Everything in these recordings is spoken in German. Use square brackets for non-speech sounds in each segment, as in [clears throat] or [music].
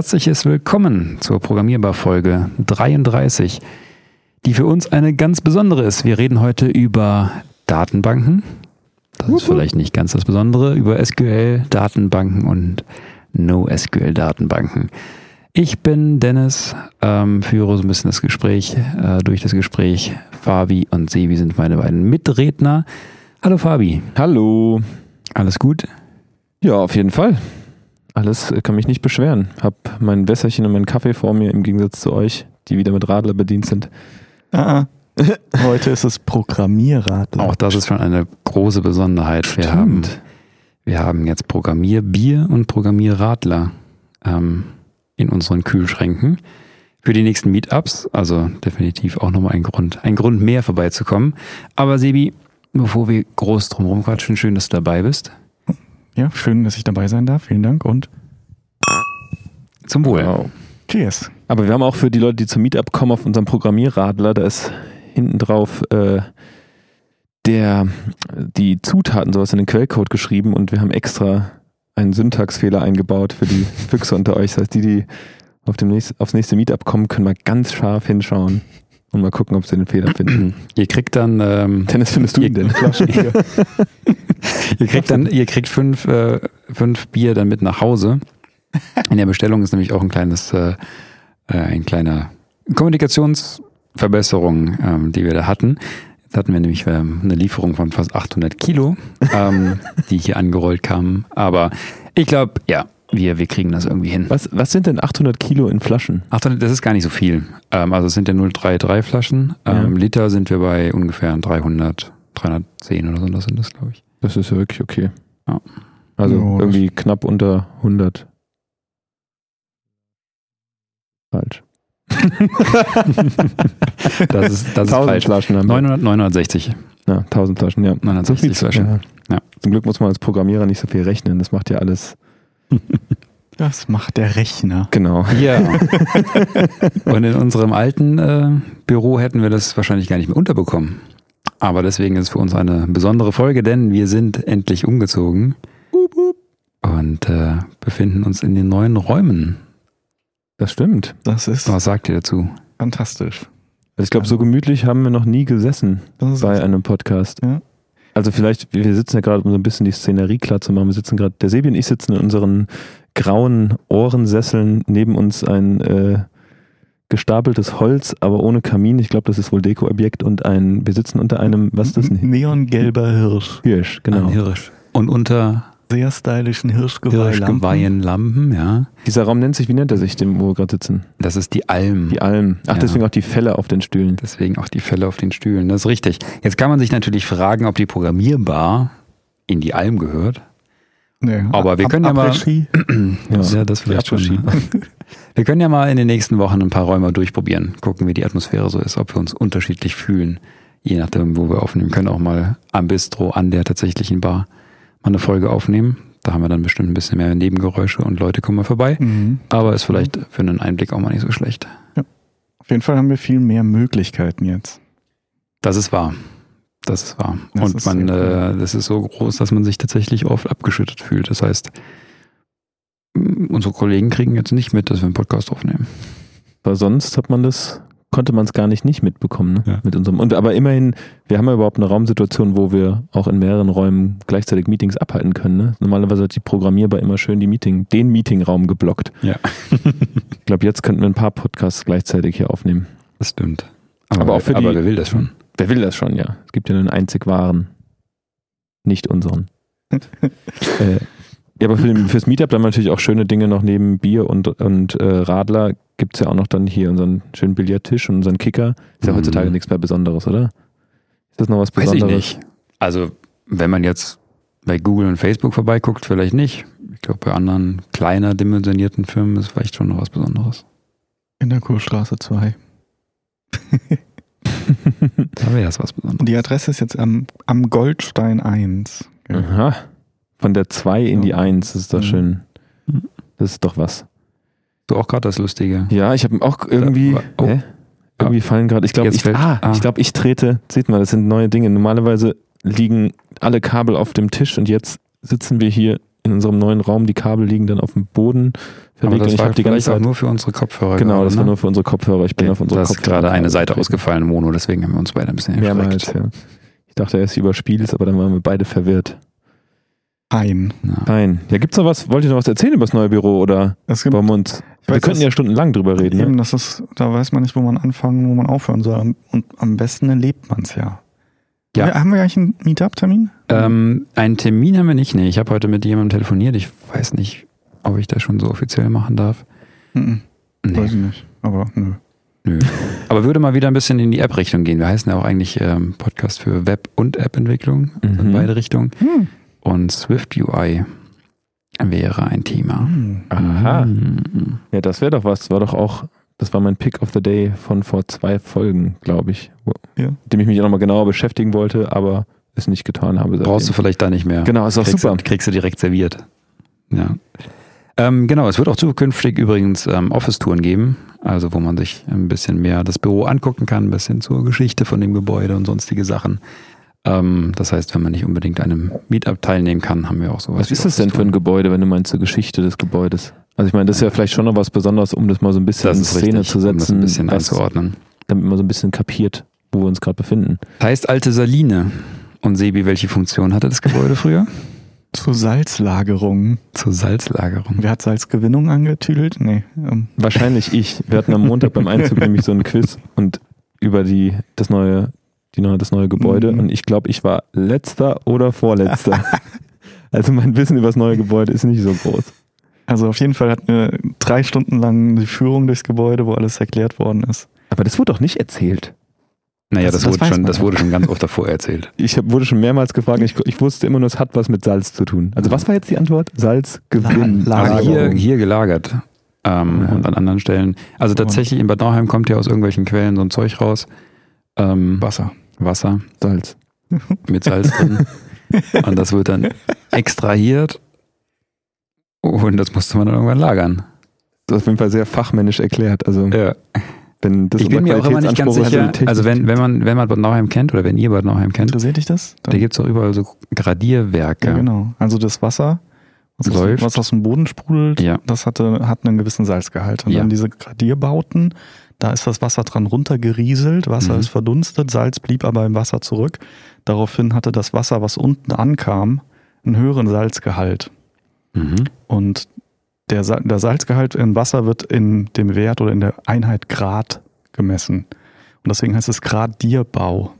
herzliches Willkommen zur Programmierbar-Folge 33, die für uns eine ganz besondere ist. Wir reden heute über Datenbanken. Das ist vielleicht nicht ganz das Besondere, über SQL-Datenbanken und NoSQL-Datenbanken. Ich bin Dennis, ähm, führe so ein bisschen das Gespräch äh, durch das Gespräch. Fabi und Sevi sind meine beiden Mitredner. Hallo Fabi. Hallo. Alles gut? Ja, auf jeden Fall. Alles äh, kann mich nicht beschweren. Hab mein Wässerchen und meinen Kaffee vor mir im Gegensatz zu euch, die wieder mit Radler bedient sind. Ah, [laughs] heute ist es Programmierradler. Auch das ist schon eine große Besonderheit. Wir haben, wir haben jetzt Programmierbier und Programmierradler ähm, in unseren Kühlschränken für die nächsten Meetups. Also definitiv auch nochmal ein Grund, ein Grund mehr vorbeizukommen. Aber Sebi, bevor wir groß drum rumquatschen, schön, dass du dabei bist. Ja, schön, dass ich dabei sein darf. Vielen Dank und Zum Wohl. Wow. Cheers. Aber wir haben auch für die Leute, die zum Meetup kommen, auf unserem Programmierradler, da ist hinten drauf äh, der, die Zutaten sowas in den Quellcode geschrieben und wir haben extra einen Syntaxfehler eingebaut für die Füchse unter euch. Das heißt, die, die auf dem nächsten, aufs nächste Meetup kommen, können mal ganz scharf hinschauen und mal gucken, ob sie den Fehler finden. [clears throat] Ihr kriegt dann, ähm, Dennis, findest du ihn denn? [laughs] ihr kriegt dann, ihr kriegt fünf, äh, fünf Bier dann mit nach Hause. In der Bestellung ist nämlich auch ein kleines, äh, äh, ein kleiner Kommunikationsverbesserung, ähm, die wir da hatten. Jetzt hatten wir nämlich ähm, eine Lieferung von fast 800 Kilo, ähm, die hier angerollt kamen. Aber ich glaube, ja, wir, wir kriegen das irgendwie hin. Was, was sind denn 800 Kilo in Flaschen? 800, das ist gar nicht so viel. Ähm, also es sind ja 033 Flaschen. Ähm, Ja. Liter sind wir bei ungefähr 300, 310 oder so, das sind das, glaube ich. Das ist ja wirklich okay. Ja. Also Ja, das- irgendwie knapp unter 100. Falsch. [laughs] Das ist, das ist 1000 falsch. Flaschen haben wir. 900, 960. Ja, 1000 Flaschen, ja. 960 Flaschen. Ja. Ja. Zum Glück muss man als Programmierer nicht so viel rechnen. Das macht ja alles. Das macht der Rechner. Genau. Ja. [laughs] Und in unserem alten äh, Büro hätten wir das wahrscheinlich gar nicht mehr unterbekommen. Aber deswegen ist es für uns eine besondere Folge, denn wir sind endlich umgezogen und äh, befinden uns in den neuen Räumen. Das stimmt. Das ist Was sagt ihr dazu? fantastisch. Also ich glaube, so gemütlich haben wir noch nie gesessen bei einem Podcast. Ja. Also vielleicht, wir sitzen ja gerade, um so ein bisschen die Szenerie klar zu machen. Wir sitzen gerade, der Sebi und ich sitzen in unseren grauen Ohrensesseln, neben uns ein äh, gestapeltes Holz, aber ohne Kamin. Ich glaube, das ist wohl Dekoobjekt und ein, wir sitzen unter einem, was ist das? Neongelber Hirsch. Hirsch, genau. Ein Hirsch. Und unter Sehr stylischen Hirschgeweihlampen. Hirschgeweihenlampen, ja. Dieser Raum nennt sich, wie nennt er sich, dem, wo wir gerade sitzen? Das ist die Alm. Die Alm. Ach, Ja. deswegen auch die Felle auf den Stühlen. Deswegen auch die Fälle auf den Stühlen. Das ist richtig. Jetzt kann man sich natürlich fragen, ob die Programmierbar in die Alm gehört. Nee, Aber wir Ab- können ja mal- Après-Ski. [clears throat] Ja. das vielleicht schon. [laughs] Wir können ja mal in den nächsten Wochen ein paar Räume durchprobieren, gucken, wie die Atmosphäre so ist, ob wir uns unterschiedlich fühlen, je nachdem, wo wir aufnehmen. Können auch mal am Bistro, an der tatsächlichen Bar, mal eine Folge aufnehmen. Da haben wir dann bestimmt ein bisschen mehr Nebengeräusche und Leute kommen mal vorbei. Mhm. Aber ist vielleicht für einen Einblick auch mal nicht so schlecht. Auf jeden Fall haben wir viel mehr Möglichkeiten jetzt. Das ist wahr. Das ist wahr. Das und ist man, äh, das ist so groß, dass man sich tatsächlich oft abgeschüttet fühlt. Das heißt, unsere Kollegen kriegen jetzt nicht mit, dass wir einen Podcast aufnehmen. Weil sonst hat man das, konnte man es gar nicht nicht mitbekommen, ne? Ja. Mit unserem. Und aber immerhin, wir haben ja überhaupt eine Raumsituation, wo wir auch in mehreren Räumen gleichzeitig Meetings abhalten können. Ne? Normalerweise hat die Programmierbar immer schön die Meeting, den Meetingraum geblockt. Ja. Ich glaube, jetzt könnten wir ein paar Podcasts gleichzeitig hier aufnehmen. Das stimmt. Aber, Aber auch für aber die- wer will das schon? Wer will das schon, ja? Es gibt ja einen einzig wahren. Nicht unseren. [laughs] äh, ja, aber für den, fürs Meetup dann natürlich auch schöne Dinge noch neben Bier und, und äh, Radler gibt es ja auch noch dann hier unseren schönen Billardtisch und unseren Kicker. Ist ja Mhm. heutzutage nichts mehr Besonderes, oder? Ist das noch was Weiß Besonderes? ich nicht. Also, wenn man jetzt bei Google und Facebook vorbeiguckt, vielleicht nicht. Ich glaube, bei anderen kleiner dimensionierten Firmen ist vielleicht schon noch was Besonderes. In der Kurstraße 2. [laughs] Da wäre das was Besonderes. Und die Adresse ist jetzt am, am Goldstein 1. Aha. Von der 2 in die 1, das ist doch Mhm. schön. Mhm. Das ist doch was. Du auch gerade das Lustige. Ja, ich habe auch irgendwie. Da- oh. hä? Irgendwie fallen gerade. Ich glaube, Jetzt ich, ah, ah. ich glaube, ich trete. Seht mal, das sind neue Dinge. Normalerweise liegen alle Kabel auf dem Tisch und jetzt sitzen wir hier in unserem neuen Raum. Die Kabel liegen dann auf dem Boden Aber verlegt. das und ich war die ganze vielleicht auch Zeit. nur für unsere Kopfhörer. Genau, gerade, das war ne? nur für unsere Kopfhörer. Ich bin Okay, auf unsere da ist Kopfhörer. gerade eine Seite ausgefallen, Mono, deswegen haben wir uns beide ein bisschen Mehrmals, erschreckt. ja. Ich dachte erst überspielt, aber dann waren wir beide verwirrt. Ein. Ja. Nein. Ja, gibt's noch was? Wollt ihr noch was erzählen über das neue Büro oder Es gibt wir uns? Wir weiß, könnten ja stundenlang drüber reden. eben, Ne? das ist, da weiß man nicht, wo man anfangen, wo man aufhören soll. Und am besten erlebt man es ja. Ja. Haben wir- Haben wir eigentlich einen Meetup-Termin? Ähm, einen Termin haben wir nicht. Nee, ich habe heute mit jemandem telefoniert. Ich weiß nicht, ob ich das schon so offiziell machen darf. Mhm. Nee. Weiß ich nicht. Aber nö. Nö. Aber würde mal wieder ein bisschen in die App-Richtung gehen. Wir heißen ja auch eigentlich ähm, Podcast für Web- und App-Entwicklung, also in Mhm. beide Richtungen. Hm. Und Swift UI wäre ein Thema. Hm. Aha. Mhm. Ja, das wäre doch was. Das war doch auch, das war mein Pick of the Day von vor zwei Folgen, glaube ich. Wo, Ja. Mit dem ich mich auch nochmal genauer beschäftigen wollte, aber es nicht getan habe. Brauchst du seitdem. vielleicht da nicht mehr. Genau, ist doch kriegst super. Du, kriegst du direkt serviert. Ja. Ähm, genau, es wird auch zukünftig übrigens ähm, Office-Touren geben, also wo man sich ein bisschen mehr das Büro angucken kann, ein bisschen zur Geschichte von dem Gebäude und sonstige Sachen. Ähm, das heißt, wenn man nicht unbedingt an einem Meetup teilnehmen kann, haben wir auch sowas. Was ist das denn für ein. Gebäude, wenn du meinst zur Geschichte des Gebäudes? Also ich meine, das ist ja vielleicht schon noch was Besonderes, um das mal so ein bisschen in Szene richtig, zu um das setzen, ein bisschen was- einzuordnen. damit man so ein bisschen kapiert, wo wir uns gerade befinden. Heißt alte Saline. Und Sebi, welche Funktion hatte das Gebäude früher? [laughs] Zur Salzlagerung. Zur Salzlagerung. Wer hat Salzgewinnung angetüdelt? Nee. Ähm, Wahrscheinlich ich. Wir hatten am Montag beim Einzug [laughs] nämlich so ein Quiz und über die das neue, die neue, das neue Gebäude Mhm. und ich glaube, ich war letzter oder vorletzter. [laughs] also mein Wissen über das neue Gebäude ist nicht so groß. also auf jeden Fall hatten wir drei Stunden lang die Führung durchs Gebäude, wo alles erklärt worden ist. Aber das wurde doch nicht erzählt. Naja, Das- das, wurde schon, das ja. wurde schon ganz oft davor erzählt. [laughs] Ich hab, wurde schon mehrmals gefragt, ich, ich wusste immer nur, es hat was mit Salz zu tun. Also was war jetzt die Antwort? Salzgewinn. La- Also hier, hier gelagert. Ähm, Ja. Und an anderen Stellen. Also tatsächlich in Bad Nauheim kommt ja aus irgendwelchen Quellen so ein Zeug raus. Ähm, Wasser. Wasser Salz. [laughs] mit Salz drin. Und das wird dann extrahiert. Und das musste man dann irgendwann lagern. Das ist auf jeden Fall sehr fachmännisch erklärt. Also Ja. wenn das Ich bin mir auch immer nicht ganz sicher. Also wenn, wenn man, wenn man Bad Nauheim kennt oder wenn ihr Bad Nauheim kennt, Interessiert dich das? da gibt es auch überall so Gradierwerke. Ja, genau. Also das Wasser, was, aus, Läuft. was aus dem Boden sprudelt, Ja. das hatte, hat einen gewissen Salzgehalt. Und Ja. dann diese Gradierbauten, da ist das Wasser dran runtergerieselt, Wasser Mhm. ist verdunstet, Salz blieb aber im Wasser zurück. Daraufhin hatte das Wasser, was unten ankam, einen höheren Salzgehalt. Mhm. Und der, Sa- der Salzgehalt im Wasser wird in dem Wert oder in der Einheit Grad gemessen. Und deswegen heißt es Gradierbau.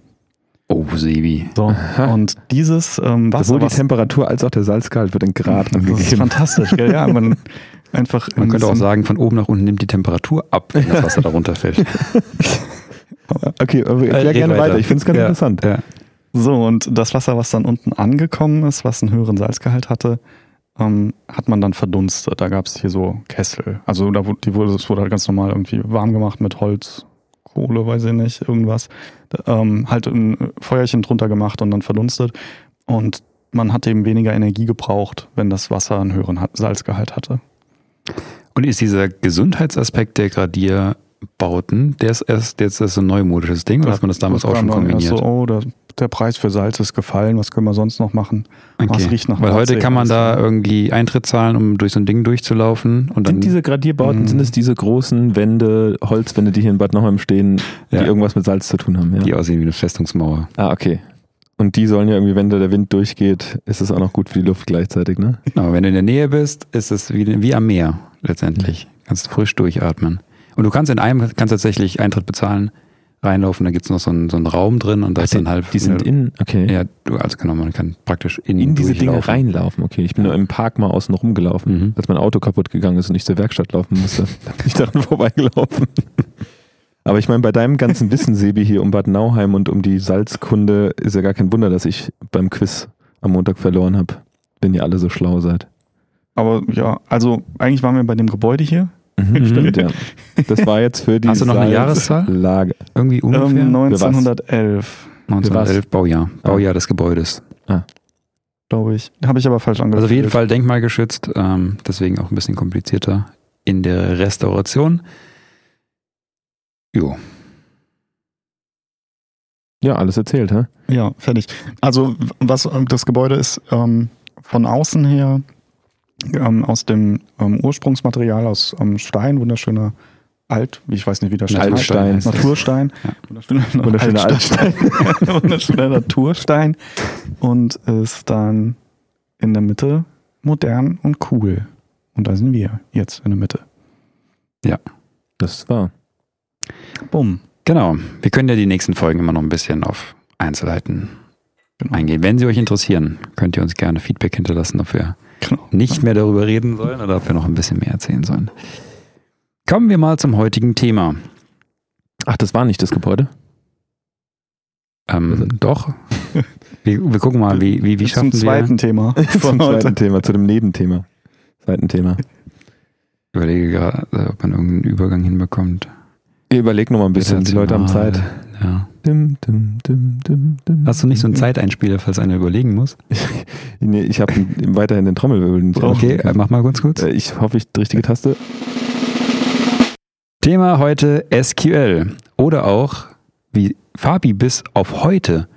Oh, Sebi. So. Und dieses ähm, Wasser, Sowohl die was Temperatur als auch der Salzgehalt wird in Grad Das ist angegeben. fantastisch, gell? Ja, man [laughs] einfach. Man könnte auch sagen, von oben nach unten nimmt die Temperatur ab, wenn das Wasser darunter fällt. [laughs] Okay, aber erklär Red gerne weiter. weiter. Ich finde es ganz Ja. interessant. Ja. So, und das Wasser, was dann unten angekommen ist, was einen höheren Salzgehalt hatte, ähm, hat man dann verdunstet. Da gab es hier so Kessel. Also da wurde, die wurde, es wurde halt ganz normal irgendwie warm gemacht mit Holz, Kohle, weiß ich nicht, irgendwas. Ähm, halt ein Feuerchen drunter gemacht und dann verdunstet. Und man hat eben weniger Energie gebraucht, wenn das Wasser einen höheren Ha- Salzgehalt hatte. Und ist dieser Gesundheitsaspekt der Gradierbauten, der ist erst jetzt ist so ein neumodisches Ding oder hat man das damals auch kam schon kombiniert? So, oh, der, der Preis für Salz ist gefallen, was können wir sonst noch machen? Was riecht nach Weil heute kann man da irgendwie Eintritt zahlen, um durch so ein Ding durchzulaufen und dann Sind diese Gradierbauten, Mhm. sind es diese großen Wände, Holzwände, die hier in Bad Nauheim stehen, die Ja. irgendwas mit Salz zu tun haben? Ja. die aussehen wie eine Festungsmauer. Ah, okay. Und die sollen ja irgendwie, wenn da der Wind durchgeht, ist es auch noch gut für die Luft gleichzeitig, ne? Aber wenn du in der Nähe bist, ist es wie, wie am Meer letztendlich. Kannst frisch durchatmen. Und du kannst in einem kannst tatsächlich Eintritt bezahlen, reinlaufen, da gibt es noch so einen, so einen Raum drin und da ist dann halt. die sind in, okay. Ja, du, also genau, man kann praktisch in, in diese Dinge reinlaufen. Okay, ich bin nur im Park mal außen rumgelaufen, Mhm. als mein Auto kaputt gegangen ist und ich zur Werkstatt laufen musste. [laughs] Da bin ich daran vorbeigelaufen. [laughs] Aber ich meine, bei deinem ganzen Wissen, Sebi, hier um Bad Nauheim und um die Salzkunde, ist ja gar kein Wunder, dass ich beim Quiz am Montag verloren habe, wenn ihr alle so schlau seid. Aber ja, also eigentlich waren wir bei dem Gebäude hier. Mhm, stimmt, ja. Das war jetzt für die Hast du noch eine Jahreszahl? Lage. Irgendwie ungefähr? Ähm, was? 1911, 1911 Baujahr. Ah. Baujahr des Gebäudes. glaube ich. Habe ich aber falsch angefangen. Also auf jeden Fall denkmalgeschützt, ähm, deswegen auch ein bisschen komplizierter in der Restauration. Jo. Ja, alles erzählt, hä? Ja, fertig. Also was ähm, das Gebäude ist ähm, von außen her ähm, aus dem ähm, Ursprungsmaterial aus ähm, Stein, wunderschöner Alt, ich weiß nicht, wie der Stein Altstein. heißt. Naturstein. Ja. Wunderschöner, [laughs] Wunderschöner Altstein. [laughs] wunderschöner Naturstein. Und ist dann in der Mitte modern und cool. Und da sind wir jetzt in der Mitte. Das war. Bumm. Genau. Wir können ja die nächsten Folgen immer noch ein bisschen auf Einzelheiten Genau. eingehen. Wenn sie euch interessieren, könnt ihr uns gerne Feedback hinterlassen, ob wir Genau. nicht mehr darüber reden sollen oder ob wir noch ein bisschen mehr erzählen sollen. Kommen wir mal zum heutigen Thema. Ach, das war nicht das Gebäude? Ähm, doch. [laughs] Wir, wir gucken mal, wie, wie, wie Bis zum schaffen wir. zweiten Thema. [laughs] Zum zweiten Thema, zu dem Nebenthema. Seitenthema. Ich überlege gerade, ob man irgendeinen Übergang hinbekommt. Ihr überlegt noch mal ein bisschen, die Leute haben Zeit. Ja. Dim, dim, dim, Hast du nicht so einen. Zeiteinspieler, falls einer überlegen muss? [laughs] Nee, ich habe weiterhin den Trommelwirbel. Okay, auf. äh, mach mal ganz kurz. Äh, Ich hoffe, ich die richtige Taste. Thema heute SQL. Oder auch, wie Fabi bis auf heute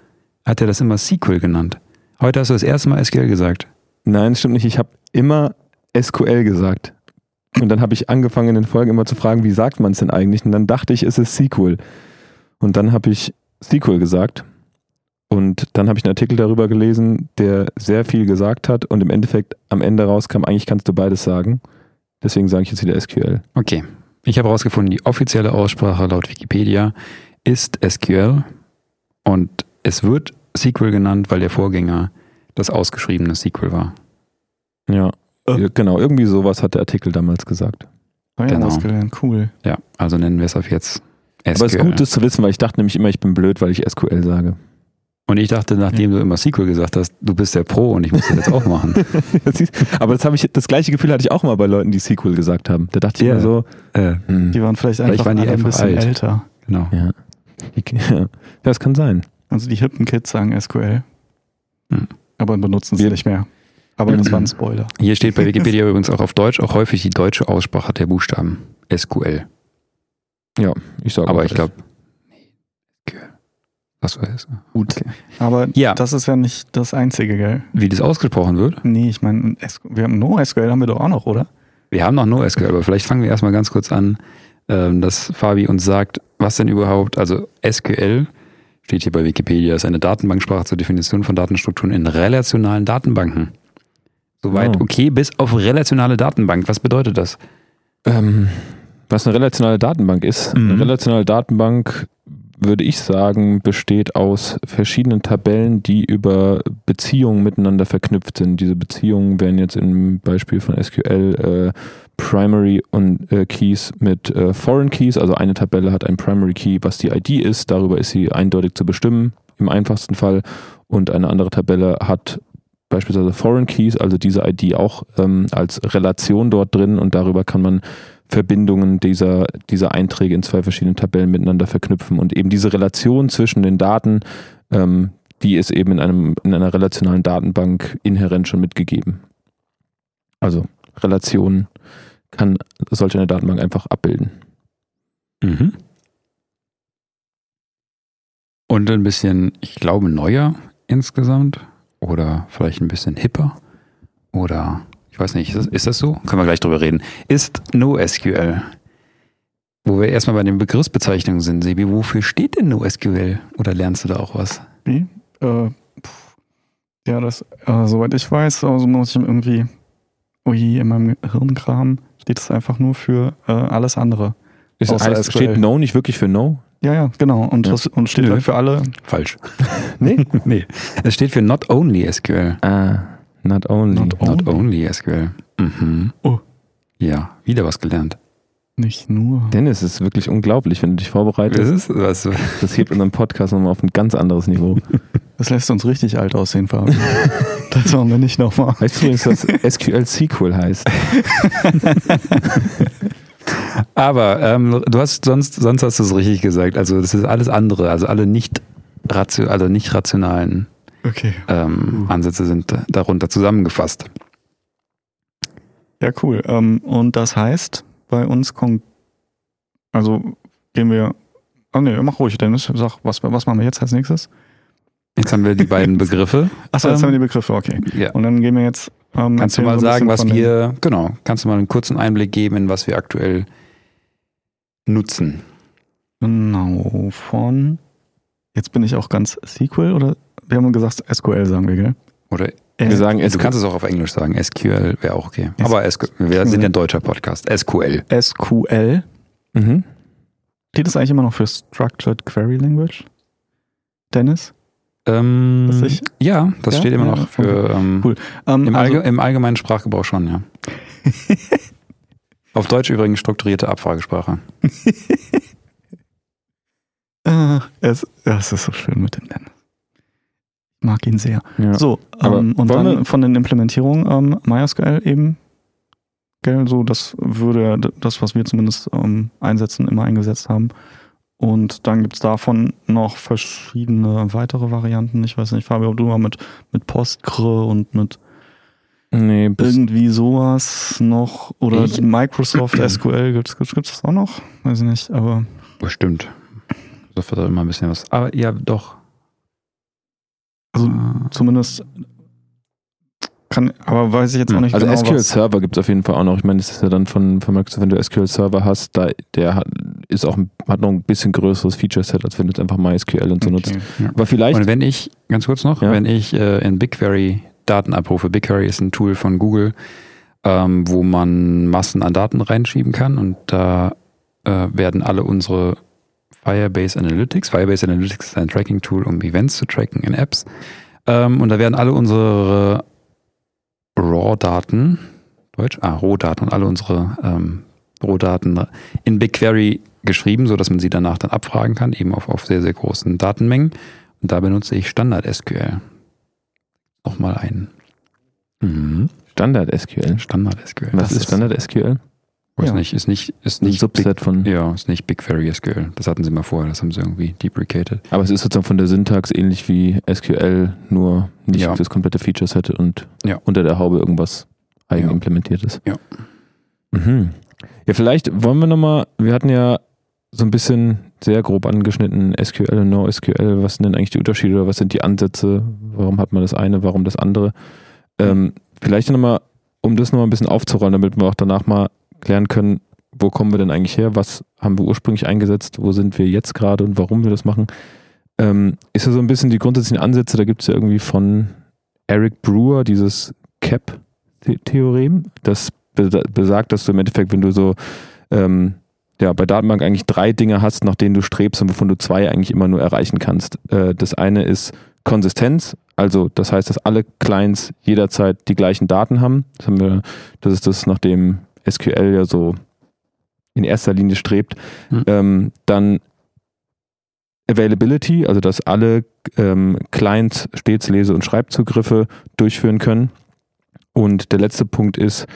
hat er das immer SQL genannt. Heute hast du das erste Mal SQL gesagt. Nein, stimmt nicht. Ich habe immer SQL gesagt. Und dann habe ich angefangen in den Folgen immer zu fragen, wie sagt man es denn eigentlich? Und dann dachte ich, es ist SQL. Und dann habe ich SQL gesagt. Und dann habe ich einen Artikel darüber gelesen, der sehr viel gesagt hat und im Endeffekt am Ende rauskam, eigentlich kannst du beides sagen. Deswegen sage ich jetzt wieder SQL. Okay. Ich habe herausgefunden, die offizielle Aussprache laut Wikipedia ist SQL und es wird SQL genannt, weil der Vorgänger das ausgeschriebene SQL war. Ja, Äh. genau. Irgendwie sowas hat der Artikel damals gesagt. Oh ja, Genau. was gelernt. Cool. Ja, also nennen wir es ab jetzt SQL. Aber es ist gut, das zu wissen, weil ich dachte nämlich immer, ich bin blöd, weil ich SQL sage. und ich dachte, nachdem du immer SQL gesagt hast, du bist der Pro und ich muss das jetzt auch machen. [laughs] Aber das habe ich, das gleiche Gefühl hatte ich auch mal bei Leuten, die SQL gesagt haben. Da dachte ich Ja. immer so, äh, hm, Die waren vielleicht einfach waren die ein bisschen alt. älter. genau. ja. Ja, [laughs] das kann sein. Also die hippen Kids sagen SQL. Hm. Aber benutzen es Wir- nicht mehr. Aber das war ein [clears throat] Spoiler. Hier steht bei Wikipedia übrigens auch auf Deutsch auch häufig die deutsche Aussprache der Buchstaben. SQL. Ich sage Aber ich glaube, SQL. Was war das? Gut. Okay. Aber Ja. das ist ja nicht das Einzige, gell? Wie das ausgesprochen wird? Nee, ich meine, wir haben NoSQL haben wir doch auch noch, oder? Wir haben noch NoSQL, aber vielleicht fangen wir erstmal ganz kurz an, ähm, dass Fabi uns sagt, was denn überhaupt, also SQL steht hier bei Wikipedia, ist eine Datenbanksprache zur Definition von Datenstrukturen in relationalen Datenbanken. Soweit Oh. okay, bis auf relationale Datenbank. Was bedeutet das? Ähm, was eine relationale Datenbank ist. Mhm. Eine relationale Datenbank, würde ich sagen, besteht aus verschiedenen Tabellen, die über Beziehungen miteinander verknüpft sind. Diese Beziehungen wären jetzt im Beispiel von SQL äh, Primary und äh, Keys mit äh, Foreign Keys. Also eine Tabelle hat ein Primary Key, was die ID ist. Darüber ist sie eindeutig zu bestimmen, im einfachsten Fall. Und eine andere Tabelle hat beispielsweise Foreign Keys, also diese ID auch ähm, als Relation dort drin und darüber kann man Verbindungen dieser, dieser Einträge in zwei verschiedenen Tabellen miteinander verknüpfen und eben diese Relation zwischen den Daten, ähm, die ist eben in, einem, in einer relationalen Datenbank inhärent schon mitgegeben. Also Relationen kann solch eine Datenbank einfach abbilden. Mhm. Und ein bisschen, ich glaube, neuer insgesamt oder vielleicht ein bisschen hipper oder ich weiß nicht, ist das, ist das so? Können wir gleich drüber reden. Ist NoSQL. Wo wir erstmal bei den Begriffsbezeichnungen sind, Sebi, wofür steht denn NoSQL? Oder lernst du da auch was? Wie? Äh, ja, das, äh, soweit ich weiß, also muss ich irgendwie, ui, in meinem Hirnkram steht es einfach nur für äh, alles andere. Ist, heißt, SQL. steht No nicht wirklich für No? Ja, ja, genau. Und, Ja. das, und steht Nö. halt für alle. Falsch. [laughs] Nee. [laughs] nee. Es steht für Not Only SQL. ah, not only. Not Not Only SQL. Mhm. Oh. Ja, wieder was gelernt. Nicht nur. Dennis, es ist wirklich unglaublich, wenn du dich vorbereitest. Das ist. Das hebt unseren Podcast nochmal auf ein ganz anderes Niveau. [laughs] Das lässt uns richtig alt aussehen, Fabian. das machen wir nicht nochmal. Weißt du übrigens, was SQL Sequel heißt? [laughs] Aber ähm, du hast sonst, sonst hast du es richtig gesagt. Also das ist alles andere, also alle nicht ratio, also nicht rationalen Okay. ähm, Ansätze sind darunter zusammengefasst. Ja, cool. Ähm, und das heißt, bei uns kommt, also gehen wir, oh nee, mach ruhig, Dennis, sag, was, was machen wir jetzt als nächstes? Jetzt haben wir die beiden [laughs] Begriffe. Achso, jetzt Ähm, haben wir die Begriffe, okay. Ja. Und dann gehen wir jetzt Ähm, Kannst du mal so sagen, was wir, genau, kannst du mal einen kurzen Einblick geben, in was wir aktuell nutzen? Genau, von. Jetzt bin ich auch ganz SQL oder wir haben gesagt SQL, sagen wir, gell? Oder Äh, Wir sagen du kannst es auch auf Englisch sagen. SQL wäre auch okay. Aber wir sind ja ein deutscher Podcast. SQL. SQL. Mhm. Steht das eigentlich immer noch für Structured Query Language? Dennis? Ähm, Das ja, das Ja? steht immer Ja, noch für ähm, Cool. Ähm, im, also, im allgemeinen Sprachgebrauch schon, ja. [laughs] auf Deutsch übrigens strukturierte Abfragesprache. [laughs] äh, es, ja, es ist so schön mit dem Dennis. Ich mag ihn sehr. Ja. So, ähm, und dann wir- von den Implementierungen ähm, MySQL eben. Gell, so das würde das, was wir zumindest ähm, einsetzen, immer eingesetzt haben. Und dann gibt es davon noch verschiedene weitere Varianten. Ich weiß nicht, Fabio, ob du mal mit, mit Postgre und mit Nee, irgendwie sowas noch oder Ich- Microsoft SQL, gibt es das auch noch? Weiß ich nicht, aber Bestimmt. So wird immer ein bisschen was. Aber ja, doch. Also Äh, zumindest kann, aber weiß ich jetzt auch nicht also genau, SQL was, Server gibt es auf jeden Fall auch noch. Ich meine, das ist ja dann von, von Microsoft, wenn du SQL Server hast, da, der hat, ist auch, ein- hat noch ein bisschen größeres Feature-Set, als wenn du jetzt einfach MySQL und so nutzt. okay. ja. Aber vielleicht, Und wenn ich, ganz kurz noch, Ja. wenn ich äh, in BigQuery Daten abrufe, BigQuery ist ein Tool von Google, ähm, wo man Massen an Daten reinschieben kann und da äh, werden alle unsere Firebase Analytics, Firebase Analytics ist ein Tracking-Tool, um Events zu tracken in Apps, ähm, und da werden alle unsere RAW-Daten, Deutsch, ah, Rohdaten und alle unsere ähm, Rohdaten in BigQuery geschrieben, sodass man sie danach dann abfragen kann, eben auf, auf sehr, sehr großen Datenmengen. Und da benutze ich Standard SQL. Nochmal ein mhm. Standard SQL. Standard SQL. Was Das ist ist- Standard SQL? Ist Ja. nicht, ist nicht, ist Ein nicht Subset von. Big, ja, ist nicht BigQuery SQL. Das hatten sie mal vorher, das haben sie irgendwie deprecated. Aber es ist sozusagen von der Syntax ähnlich wie SQL, nur nicht Ja. das komplette Feature-Set und Ja. unter der Haube irgendwas eigen Ja. implementiertes. Ja. Mhm. Ja, vielleicht wollen wir nochmal, wir hatten ja so ein bisschen sehr grob angeschnitten SQL und NoSQL. Was sind denn eigentlich die Unterschiede oder was sind die Ansätze? Warum hat man das eine, warum das andere? Ähm, vielleicht nochmal, um das nochmal ein bisschen aufzurollen, damit wir auch danach mal klären können, wo kommen wir denn eigentlich her? Was haben wir ursprünglich eingesetzt? Wo sind wir jetzt gerade und warum wir das machen? Ähm, ist ja so ein bisschen die grundsätzlichen Ansätze, da gibt es ja irgendwie von Eric Brewer dieses CAP-Theorem, das besa- besagt, dass du im Endeffekt, wenn du so ähm, ja, bei Datenbank eigentlich drei Dinge hast, nach denen du strebst und wovon du zwei eigentlich immer nur erreichen kannst. Äh, das eine ist Konsistenz, also das heißt, dass alle Clients jederzeit die gleichen Daten haben. Das, haben wir, das ist das, nach dem SQL ja so in erster Linie strebt. Hm. Ähm, dann Availability, also dass alle ähm, Clients stets Lese- und Schreibzugriffe durchführen können. Und der letzte Punkt ist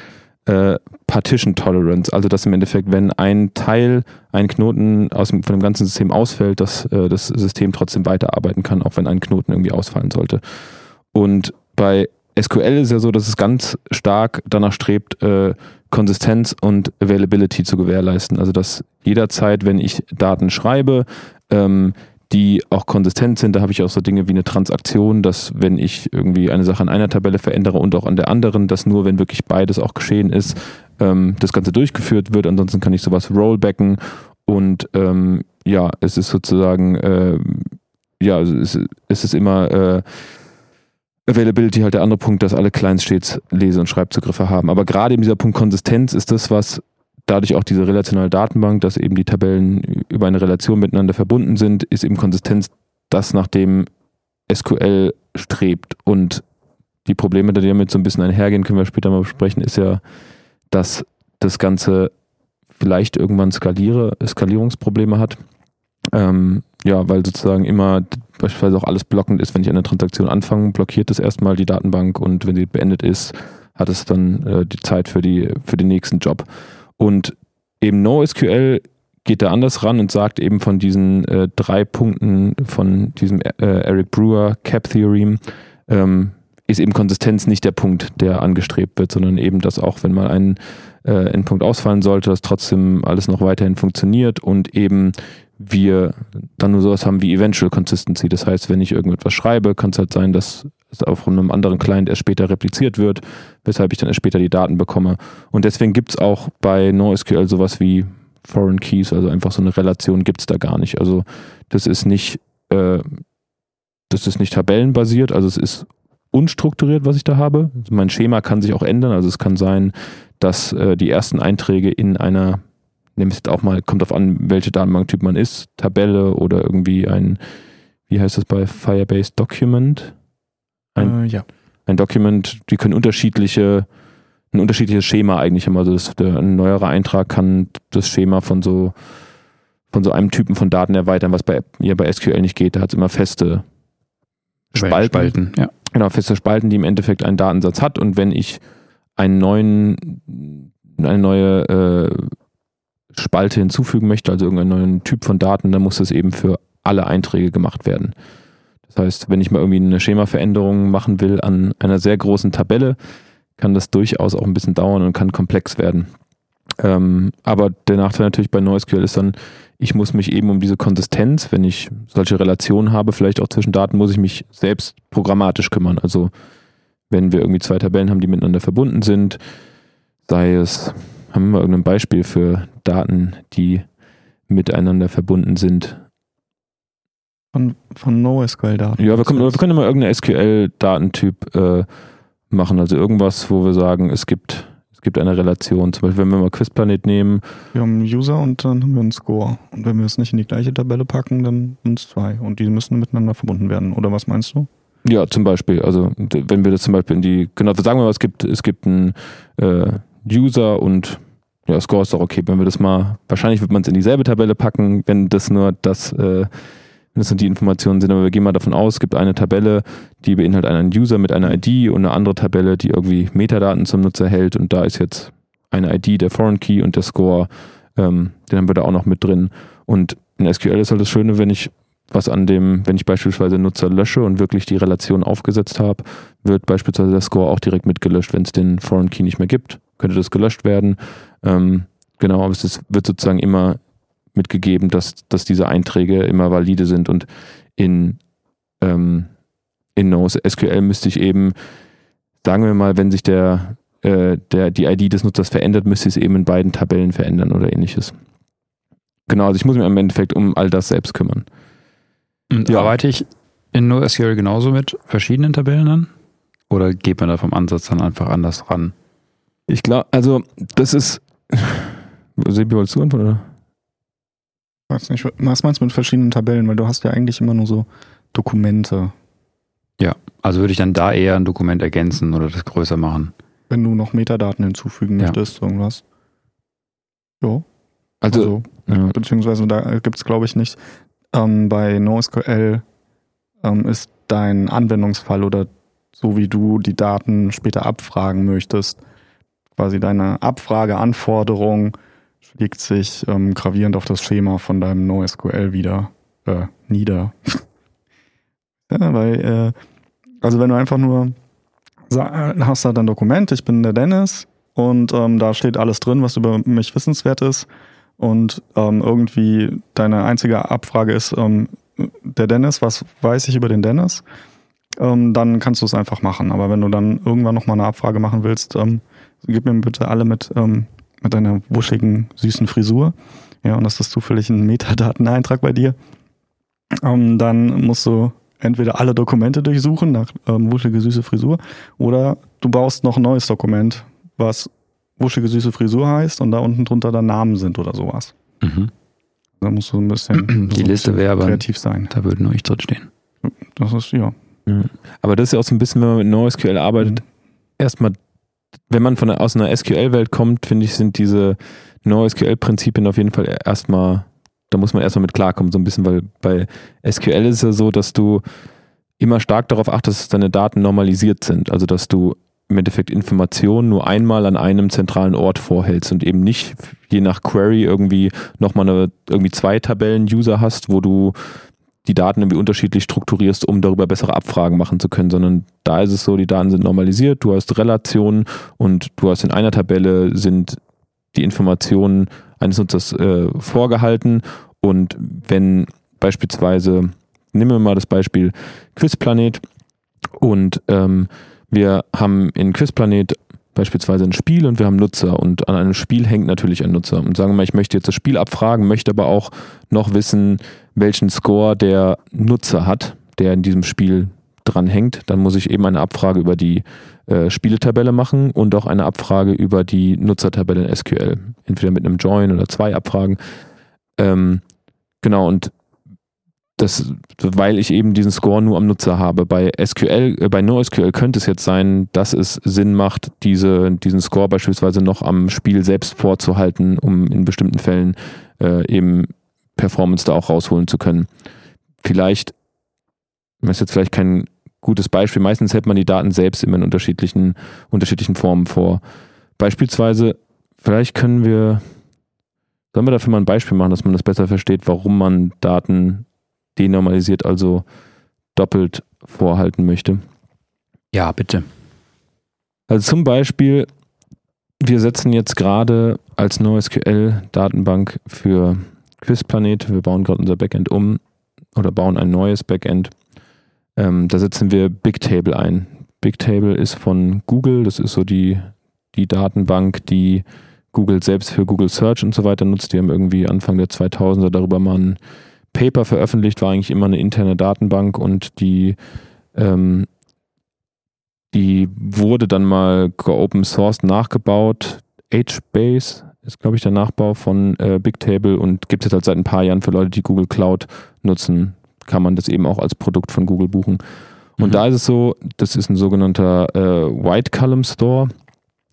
äh, Partition Tolerance, also dass im Endeffekt, wenn ein Teil, ein Knoten aus dem, von dem ganzen System ausfällt, dass äh, das System trotzdem weiterarbeiten kann, auch wenn ein Knoten irgendwie ausfallen sollte. Und bei SQL ist ja so, dass es ganz stark danach strebt, äh, Konsistenz und Availability zu gewährleisten. Also dass jederzeit, wenn ich Daten schreibe, ähm, die auch konsistent sind, da habe ich auch so Dinge wie eine Transaktion, dass wenn ich irgendwie eine Sache an einer Tabelle verändere und auch an der anderen, dass nur wenn wirklich beides auch geschehen ist, ähm, das Ganze durchgeführt wird. Ansonsten kann ich sowas rollbacken und ähm, ja, es ist sozusagen, äh, ja, es ist, es ist immer äh, Availability halt der andere Punkt, dass alle Clients stets Lese- und Schreibzugriffe haben. Aber gerade eben dieser Punkt Konsistenz ist das, was dadurch auch diese relationale Datenbank, dass eben die Tabellen über eine Relation miteinander verbunden sind, ist eben Konsistenz das, nach dem SQL strebt. Und die Probleme, die damit so ein bisschen einhergehen, können wir später mal besprechen, ist ja, dass das Ganze vielleicht irgendwann skaliere, Skalierungsprobleme hat. Ähm, ja, weil sozusagen immer beispielsweise auch alles blockend ist, wenn ich eine Transaktion anfange, blockiert es erstmal die Datenbank und wenn sie beendet ist, hat es dann äh, die Zeit für, die, für den nächsten Job. Und eben NoSQL geht da anders ran und sagt eben von diesen äh, drei Punkten von diesem äh, Eric Brewer Cap Theorem, ähm, ist eben Konsistenz nicht der Punkt, der angestrebt wird, sondern eben, dass auch wenn mal ein äh, Endpunkt ausfallen sollte, dass trotzdem alles noch weiterhin funktioniert und eben wir dann nur sowas haben wie Eventual Consistency. Das heißt, wenn ich irgendetwas schreibe, kann es halt sein, dass es auf einem anderen Client erst später repliziert wird. weshalb ich dann erst später die Daten bekomme. Und deswegen gibt es auch bei NoSQL sowas wie Foreign Keys, also einfach so eine Relation gibt es da gar nicht. Also das ist nicht, äh, das ist nicht tabellenbasiert, also es ist unstrukturiert, was ich da habe. Mein Schema kann sich auch ändern. Also es kann sein, dass äh, die ersten Einträge in einer, nehme ich jetzt auch mal, kommt auf an, welche Datenbanktyp man ist, Tabelle oder irgendwie ein, wie heißt das bei Firebase Document? Ein, äh, ja. ein Document, die können unterschiedliche ein unterschiedliches Schema eigentlich immer. Also das, der, ein neuerer Eintrag kann das Schema von so von so einem Typen von Daten erweitern, was bei, ja, bei SQL nicht geht. Da hat es immer feste Spalten. Spalten ja. Genau, feste Spalten, die im Endeffekt einen Datensatz hat. Und wenn ich einen neuen, eine neue äh, Spalte hinzufügen möchte, also irgendeinen neuen Typ von Daten, dann muss das eben für alle Einträge gemacht werden. Das heißt, wenn ich mal irgendwie eine Schemaveränderung machen will an einer sehr großen Tabelle, kann das durchaus auch ein bisschen dauern und kann komplex werden. Ähm, aber der Nachteil natürlich bei NoSQL ist dann, ich muss mich eben um diese Konsistenz, wenn ich solche Relationen habe, vielleicht auch zwischen Daten, muss ich mich selbst programmatisch kümmern. Also wenn wir irgendwie zwei Tabellen haben, die miteinander verbunden sind, sei es, haben wir irgendein Beispiel für Daten, die miteinander verbunden sind? Von, von NoSQL-Daten. Ja, wir können, wir können immer irgendeinen SQL-Datentyp äh, machen. Also irgendwas, wo wir sagen, es gibt, es gibt eine Relation. Zum Beispiel, wenn wir mal Quizplanet nehmen. Wir haben einen User und dann haben wir einen Score. Und wenn wir es nicht in die gleiche Tabelle packen, dann sind es zwei. Und die müssen miteinander verbunden werden. Oder was meinst du? Ja, zum Beispiel. Also wenn wir das zum Beispiel in die, genau, sagen wir mal, es gibt, es gibt einen äh, User und ja, Score ist doch okay. Wenn wir das mal, wahrscheinlich wird man es in dieselbe Tabelle packen, wenn das nur das äh, das sind die Informationen sind, aber wir gehen mal davon aus, es gibt eine Tabelle, die beinhaltet einen User mit einer ID und eine andere Tabelle, die irgendwie Metadaten zum Nutzer hält und da ist jetzt eine ID, der Foreign Key und der Score, ähm, den haben wir da auch noch mit drin. Und in SQL ist halt das Schöne, wenn ich was an dem, wenn ich beispielsweise Nutzer lösche und wirklich die Relation aufgesetzt habe, wird beispielsweise der Score auch direkt mitgelöscht, wenn es den Foreign Key nicht mehr gibt, könnte das gelöscht werden. Ähm, genau, aber es ist, wird sozusagen immer mitgegeben, dass, dass diese Einträge immer valide sind. Und in, ähm, in NoSQL müsste ich eben, sagen wir mal, wenn sich der, äh, der, die ID des Nutzers verändert, müsste ich es eben in beiden Tabellen verändern oder ähnliches. Genau, also ich muss mich im Endeffekt um all das selbst kümmern. Und ja. arbeite ich in NoSQL genauso mit verschiedenen Tabellen an? Oder geht man da vom Ansatz dann einfach anders ran? Ich glaube, also das ist. [laughs] Sebi, wolltest du antworten? Oder? weiß nicht, was meinst du mit verschiedenen Tabellen? Weil du hast ja eigentlich immer nur so Dokumente. Ja, also würde ich dann da eher ein Dokument ergänzen oder das größer machen. Wenn du noch Metadaten hinzufügen ja. möchtest, irgendwas. Jo. Also, also ja. beziehungsweise da gibt es, glaube ich, nicht. Ähm, bei NoSQL ähm, ist dein Anwendungsfall oder so wie du die Daten später abfragen möchtest, quasi deine Abfrageanforderung schlägt sich ähm, gravierend auf das Schema von deinem NoSQL wieder äh, nieder. [laughs] ja, weil, äh, also wenn du einfach nur hast da dein Dokument, ich bin der Dennis und ähm, da steht alles drin, was über mich wissenswert ist und ähm, irgendwie deine einzige Abfrage ist, ähm, der Dennis, was weiß ich über den Dennis? Ähm, dann kannst du es einfach machen. Aber wenn du dann irgendwann nochmal eine Abfrage machen willst, ähm, gib mir bitte alle mit ähm, mit deiner wuschigen, süßen Frisur. Ja, und das ist zufällig ein Metadateneintrag bei dir. Ähm, dann musst du entweder alle Dokumente durchsuchen nach ähm, wuschige, süße Frisur oder du baust noch ein neues Dokument, was wuschige, süße Frisur heißt und da unten drunter dann Namen sind oder sowas. Mhm. Da musst du ein bisschen, [clears throat] Die so Liste wäre kreativ sein. Da würde nur ich drin stehen. Das ist, ja. Aber das ist ja auch so ein bisschen, wenn man mit NoSQL arbeitet, mhm. erstmal wenn man von aus einer SQL-Welt kommt, finde ich, sind diese NoSQL-Prinzipien auf jeden Fall erstmal, da muss man erstmal mit klarkommen, so ein bisschen, weil bei SQL ist es ja so, dass du immer stark darauf achtest, dass deine Daten normalisiert sind. Also, dass du im Endeffekt Informationen nur einmal an einem zentralen Ort vorhältst und eben nicht je nach Query irgendwie nochmal eine, irgendwie zwei Tabellen-User hast, wo du die Daten irgendwie unterschiedlich strukturierst, um darüber bessere Abfragen machen zu können, sondern da ist es so, die Daten sind normalisiert, du hast Relationen und du hast in einer Tabelle sind die Informationen eines Nutzers äh, vorgehalten. Und wenn beispielsweise, nehmen wir mal das Beispiel Quizplanet und ähm, wir haben in Quizplanet beispielsweise ein Spiel und wir haben Nutzer und an einem Spiel hängt natürlich ein Nutzer. Und sagen wir mal, ich möchte jetzt das Spiel abfragen, möchte aber auch noch wissen, welchen Score der Nutzer hat, der in diesem Spiel dranhängt. Dann muss ich eben eine Abfrage über die äh, Spieletabelle machen und auch eine Abfrage über die Nutzertabelle in SQL. Entweder mit einem Join oder zwei Abfragen. Ähm, genau, und das, weil ich eben diesen Score nur am Nutzer habe. Bei SQL, äh, bei NoSQL könnte es jetzt sein, dass es Sinn macht, diese, diesen Score beispielsweise noch am Spiel selbst vorzuhalten, um in bestimmten Fällen äh, eben Performance da auch rausholen zu können. Vielleicht, das ist jetzt vielleicht kein gutes Beispiel, meistens hält man die Daten selbst immer in unterschiedlichen, unterschiedlichen Formen vor. Beispielsweise, vielleicht können wir, sollen wir dafür mal ein Beispiel machen, dass man das besser versteht, warum man Daten denormalisiert, also doppelt vorhalten möchte. Ja, bitte. Also zum Beispiel, wir setzen jetzt gerade als NoSQL-Datenbank für Quizplanet, wir bauen gerade unser Backend um oder bauen ein neues Backend. Ähm, da setzen wir Bigtable ein. Bigtable ist von Google, das ist so die, die Datenbank, die Google selbst für Google Search und so weiter nutzt. Die haben irgendwie Anfang der 2000er darüber mal ein Paper veröffentlicht, war eigentlich immer eine interne Datenbank und die, ähm, die wurde dann mal Open Source nachgebaut. HBase ist, glaube ich, der Nachbau von äh, Bigtable und gibt es jetzt halt seit ein paar Jahren für Leute, die Google Cloud nutzen, kann man das eben auch als Produkt von Google buchen. Und mhm. da ist es so, das ist ein sogenannter äh, White Column Store.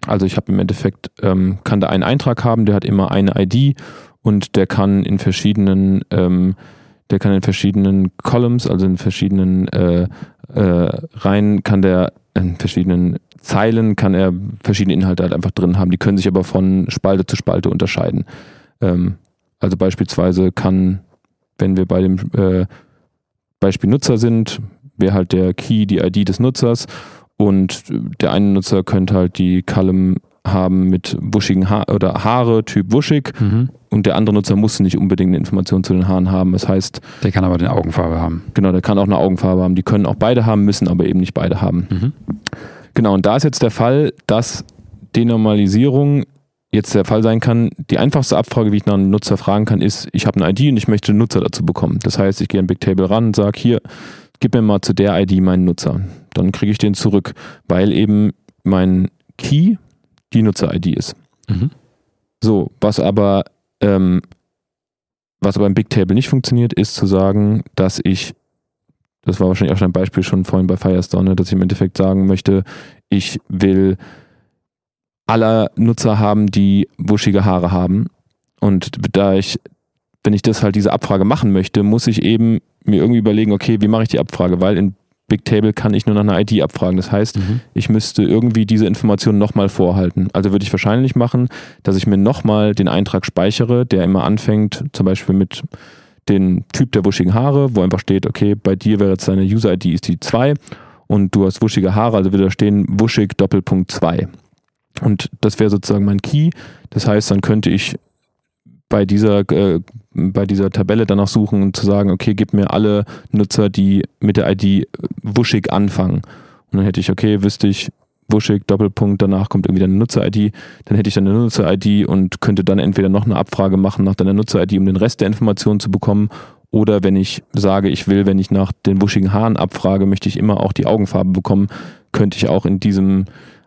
Also ich habe im Endeffekt, ähm, kann da einen Eintrag haben, der hat immer eine ID und der kann in verschiedenen, ähm, der kann in verschiedenen Columns, also in verschiedenen äh, äh, Reihen, kann der in verschiedenen Zeilen kann er verschiedene Inhalte halt einfach drin haben. Die können sich aber von Spalte zu Spalte unterscheiden. Ähm, also beispielsweise kann, wenn wir bei dem äh, Beispiel Nutzer sind, wäre halt der Key die ID des Nutzers und der eine Nutzer könnte halt die Column haben mit wuschigen ha oder Haare, Typ wuschig. Mhm. Und der andere Nutzer muss nicht unbedingt eine Information zu den Haaren haben. Das heißt. Der kann aber eine Augenfarbe haben. Genau, der kann auch eine Augenfarbe haben. Die können auch beide haben, müssen aber eben nicht beide haben. Mhm. Genau, und da ist jetzt der Fall, dass Denormalisierung jetzt der Fall sein kann. Die einfachste Abfrage, wie ich nach einem Nutzer fragen kann, ist, ich habe eine ID und ich möchte einen Nutzer dazu bekommen. Das heißt, ich gehe an Bigtable ran und sage, hier, gib mir mal zu der ID meinen Nutzer. Dann kriege ich den zurück, weil eben mein Key die Nutzer-ID ist. Mhm. So, was aber, ähm, was aber im Bigtable nicht funktioniert, ist zu sagen, dass ich, das war wahrscheinlich auch schon ein Beispiel schon vorhin bei Firestone, ne, dass ich im Endeffekt sagen möchte, ich will aller Nutzer haben, die wuschige Haare haben. Und da ich, wenn ich das halt diese Abfrage machen möchte, muss ich eben mir irgendwie überlegen, okay, wie mache ich die Abfrage? Weil in Bigtable kann ich nur nach einer ID abfragen. Das heißt, mhm. ich müsste irgendwie diese Informationen nochmal vorhalten. Also würde ich wahrscheinlich machen, dass ich mir nochmal den Eintrag speichere, der immer anfängt, zum Beispiel mit dem Typ der wuschigen Haare, wo einfach steht, okay, bei dir wäre jetzt deine User-ID ist die 2 und du hast wuschige Haare, also würde da stehen wuschig Doppelpunkt 2. Und das wäre sozusagen mein Key. Das heißt, dann könnte ich bei dieser, äh, bei dieser Tabelle danach suchen und zu sagen, okay, gib mir alle Nutzer, die mit der ID wuschig anfangen. Und dann hätte ich, okay, wüsste ich, wuschig, Doppelpunkt, danach kommt irgendwie deine Nutzer-ID, dann hätte ich dann eine Nutzer-ID und könnte dann entweder noch eine Abfrage machen nach deiner Nutzer-ID, um den Rest der Informationen zu bekommen, oder wenn ich sage, ich will, wenn ich nach den wuschigen Haaren abfrage, möchte ich immer auch die Augenfarbe bekommen, könnte ich auch in diesem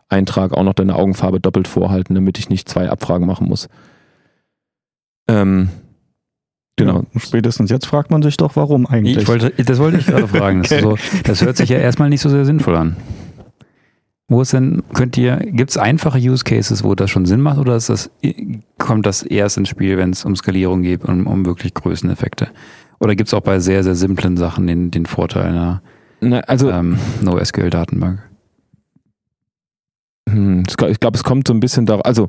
Eintrag auch noch deine Augenfarbe doppelt vorhalten, damit ich nicht zwei Abfragen machen muss. Ähm, genau. Ja, spätestens jetzt fragt man sich doch, warum eigentlich. Ich wollte, das wollte ich gerade [laughs] fragen. okay. das, so, das hört sich ja erstmal nicht so sehr sinnvoll an. Wo ist denn, könnt ihr, gibt es einfache Use Cases, wo das schon Sinn macht oder ist das, kommt das erst ins Spiel, wenn es um Skalierung geht und um wirklich Größeneffekte? Oder gibt es auch bei sehr, sehr simplen Sachen den, den Vorteil einer Na, also, ähm, NoSQL-Datenbank? Hm, ich glaube, es kommt so ein bisschen darauf, also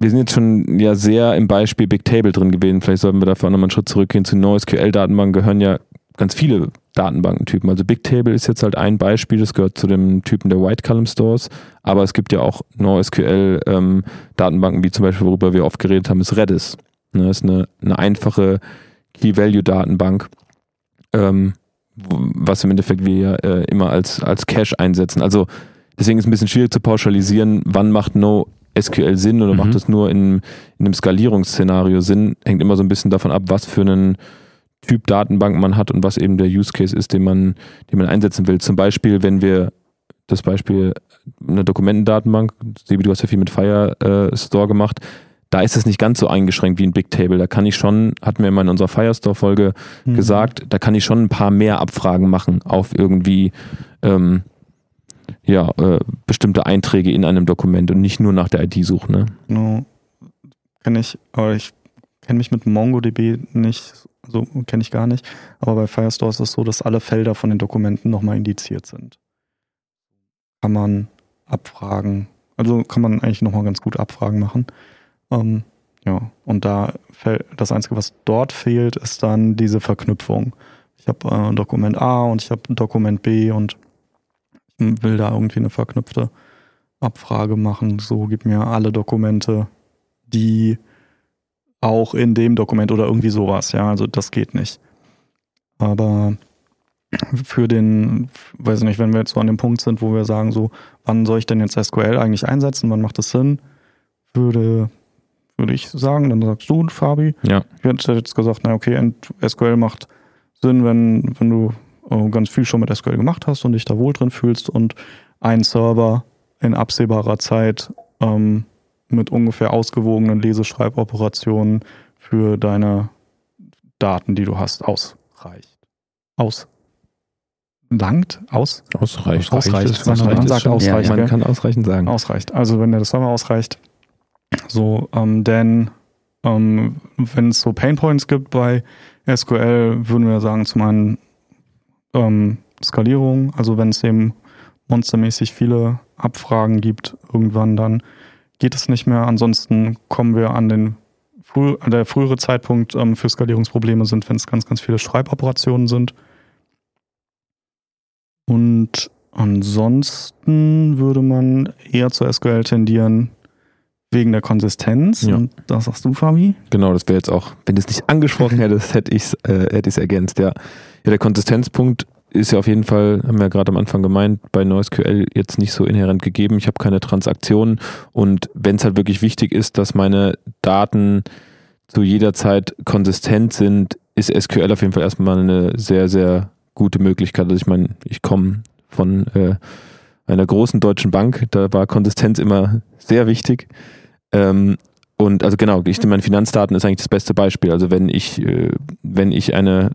wir sind jetzt schon ja sehr im Beispiel Big Table drin gewesen. Vielleicht sollten wir dafür nochmal einen Schritt zurückgehen. Zu NoSQL-Datenbanken gehören ja ganz viele Datenbankentypen. Also Big Table ist jetzt halt ein Beispiel, das gehört zu dem Typen der White Column Stores. Aber es gibt ja auch NoSQL-Datenbanken, ähm, wie zum Beispiel, worüber wir oft geredet haben, ist Redis. Ne, das ist eine, eine einfache Key-Value-Datenbank, ähm, was im Endeffekt wir ja äh, immer als, als Cache einsetzen. Also deswegen ist es ein bisschen schwierig zu pauschalisieren, wann macht No SQL Sinn oder mhm. macht es nur in, in einem Skalierungsszenario Sinn. Hängt immer so ein bisschen davon ab, was für einen Typ Datenbank man hat und was eben der Use Case ist, den man, den man einsetzen will. Zum Beispiel, wenn wir das Beispiel eine Dokumentendatenbank, Sebi, du hast ja viel mit Firestore gemacht, da ist es nicht ganz so eingeschränkt wie ein Bigtable. Da kann ich schon, hatten wir mal in unserer Firestore-Folge mhm. gesagt, da kann ich schon ein paar mehr Abfragen machen auf irgendwie ähm, ja, äh, bestimmte Einträge in einem Dokument und nicht nur nach der ID suchen. Ne? No, kenne ich, aber ich kenne mich mit MongoDB nicht, also kenne ich gar nicht. Aber bei Firestore ist es so, dass alle Felder von den Dokumenten nochmal indiziert sind. Kann man abfragen, also kann man eigentlich nochmal ganz gut Abfragen machen. Ähm, ja, und da fällt das Einzige, was dort fehlt, ist dann diese Verknüpfung. Ich habe äh, Dokument A und ich habe Dokument B und will da irgendwie eine verknüpfte Abfrage machen. So gib mir alle Dokumente, die auch in dem Dokument oder irgendwie sowas. Ja, also das geht nicht. Aber für den, weiß ich nicht, wenn wir jetzt so an dem Punkt sind, wo wir sagen, so, wann soll ich denn jetzt SQL eigentlich einsetzen? Wann macht das Sinn? Würde würde ich sagen. Dann sagst du, Fabi. Ja. Ich hätte jetzt gesagt, na okay, SQL macht Sinn, wenn, wenn du äh, ganz viel schon mit SQL gemacht hast und dich da wohl drin fühlst und ein Server in absehbarer Zeit ähm, mit ungefähr ausgewogenen Leseschreiboperationen für deine Daten, die du hast, ausreicht. Aus. Langt? Aus? Ausreicht. Ausreicht. Man, man sagt ausreicht. Ja, man kann ausreichend sagen. Ausreicht. Also wenn der Server ausreicht, so, ähm, denn ähm, wenn es so Painpoints gibt bei SQL, würden wir sagen, zum einen ähm, Skalierung, also wenn es eben monstermäßig viele Abfragen gibt, irgendwann dann geht es nicht mehr. Ansonsten kommen wir an den früh, der frühere Zeitpunkt ähm, für Skalierungsprobleme sind, wenn es ganz, ganz viele Schreiboperationen sind. Und ansonsten würde man eher zu SQL tendieren, wegen der Konsistenz. Ja. Und das sagst du, Fabi? Genau, das wäre jetzt auch, wenn du es nicht angesprochen [laughs] hättest, hätte ich es äh, hätte ergänzt. Ja. ja, der Konsistenzpunkt ist ja auf jeden Fall, haben wir ja gerade am Anfang gemeint, bei NoSQL jetzt nicht so inhärent gegeben. Ich habe keine Transaktionen und wenn es halt wirklich wichtig ist, dass meine Daten zu jeder Zeit konsistent sind, ist SQL auf jeden Fall erstmal eine sehr, sehr gute Möglichkeit. Also ich meine, ich komme von äh, einer großen deutschen Bank, da war Konsistenz immer sehr wichtig. Ähm, und also genau, ich, meine Finanzdaten ist eigentlich das beste Beispiel. Also wenn ich, äh, wenn ich eine,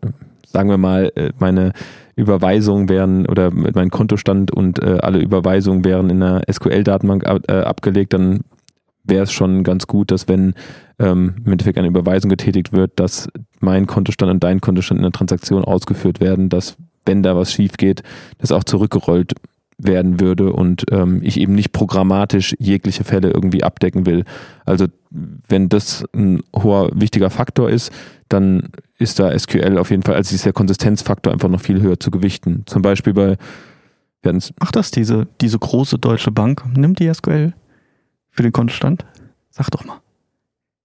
sagen wir mal, äh, meine Überweisungen wären oder mein Kontostand und äh, alle Überweisungen wären in einer SQL-Datenbank ab, äh, abgelegt, dann wäre es schon ganz gut, dass wenn ähm, im Endeffekt eine Überweisung getätigt wird, dass mein Kontostand und dein Kontostand in der Transaktion ausgeführt werden, dass wenn da was schief geht, das auch zurückgerollt werden würde und ähm, ich eben nicht programmatisch jegliche Fälle irgendwie abdecken will. Also wenn das ein hoher wichtiger Faktor ist, dann ist da SQL auf jeden Fall, also ist der Konsistenzfaktor einfach noch viel höher zu gewichten. Zum Beispiel bei Macht das diese, diese große deutsche Bank? Nimmt die SQL für den Kontostand? Sag doch mal.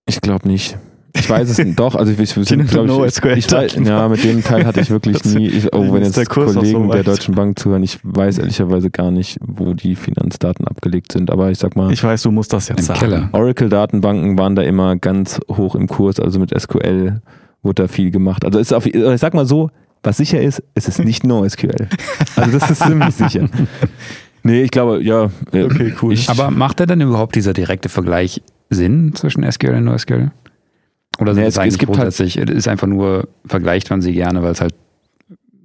Ich glaube nicht. Ich weiß es nicht. Doch, also ich, ich, ich, ich, no ich, ich weiß, ja, mit dem Teil hatte ich wirklich nie, ich, oh, wenn jetzt der Kollegen so der Deutschen Bank zuhören, ich weiß ehrlicherweise gar nicht, wo die Finanzdaten abgelegt sind, aber ich sag mal. Ich weiß, du musst das jetzt sagen. Oracle-Datenbanken waren da immer ganz hoch im Kurs, also mit SQL wurde da viel gemacht. Also ist auf, ich sag mal so, was sicher ist, es ist nicht NoSQL. [laughs] Also das ist ziemlich sicher. Nee, ich glaube, ja. Äh, okay, cool. aber macht da denn überhaupt dieser direkte Vergleich Sinn zwischen SQL und NoSQL? Oder nee, es, es gibt halt, es ist einfach nur, vergleicht man sie gerne, weil es halt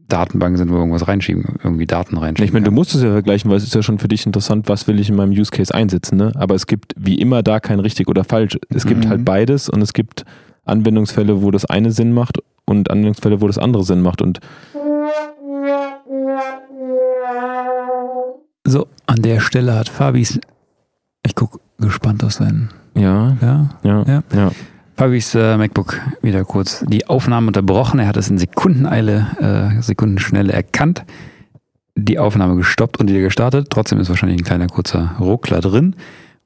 Datenbanken sind, wo irgendwas reinschieben, irgendwie Daten reinschieben. Ich meine, du musst es ja vergleichen, weil es ist ja schon für dich interessant, was will ich in meinem Use Case einsetzen, ne? Aber es gibt wie immer da kein richtig oder falsch. Es mhm. gibt halt beides und es gibt Anwendungsfälle, wo das eine Sinn macht und Anwendungsfälle, wo das andere Sinn macht und so, an der Stelle hat Fabis, ich gucke gespannt auf seinen. Ja, ja, ja, ja. ja. Fabis äh, MacBook wieder kurz die Aufnahme unterbrochen. Er hat es in Sekundeneile, äh, Sekundenschnelle erkannt, die Aufnahme gestoppt und wieder gestartet. Trotzdem ist wahrscheinlich ein kleiner kurzer Ruckler drin.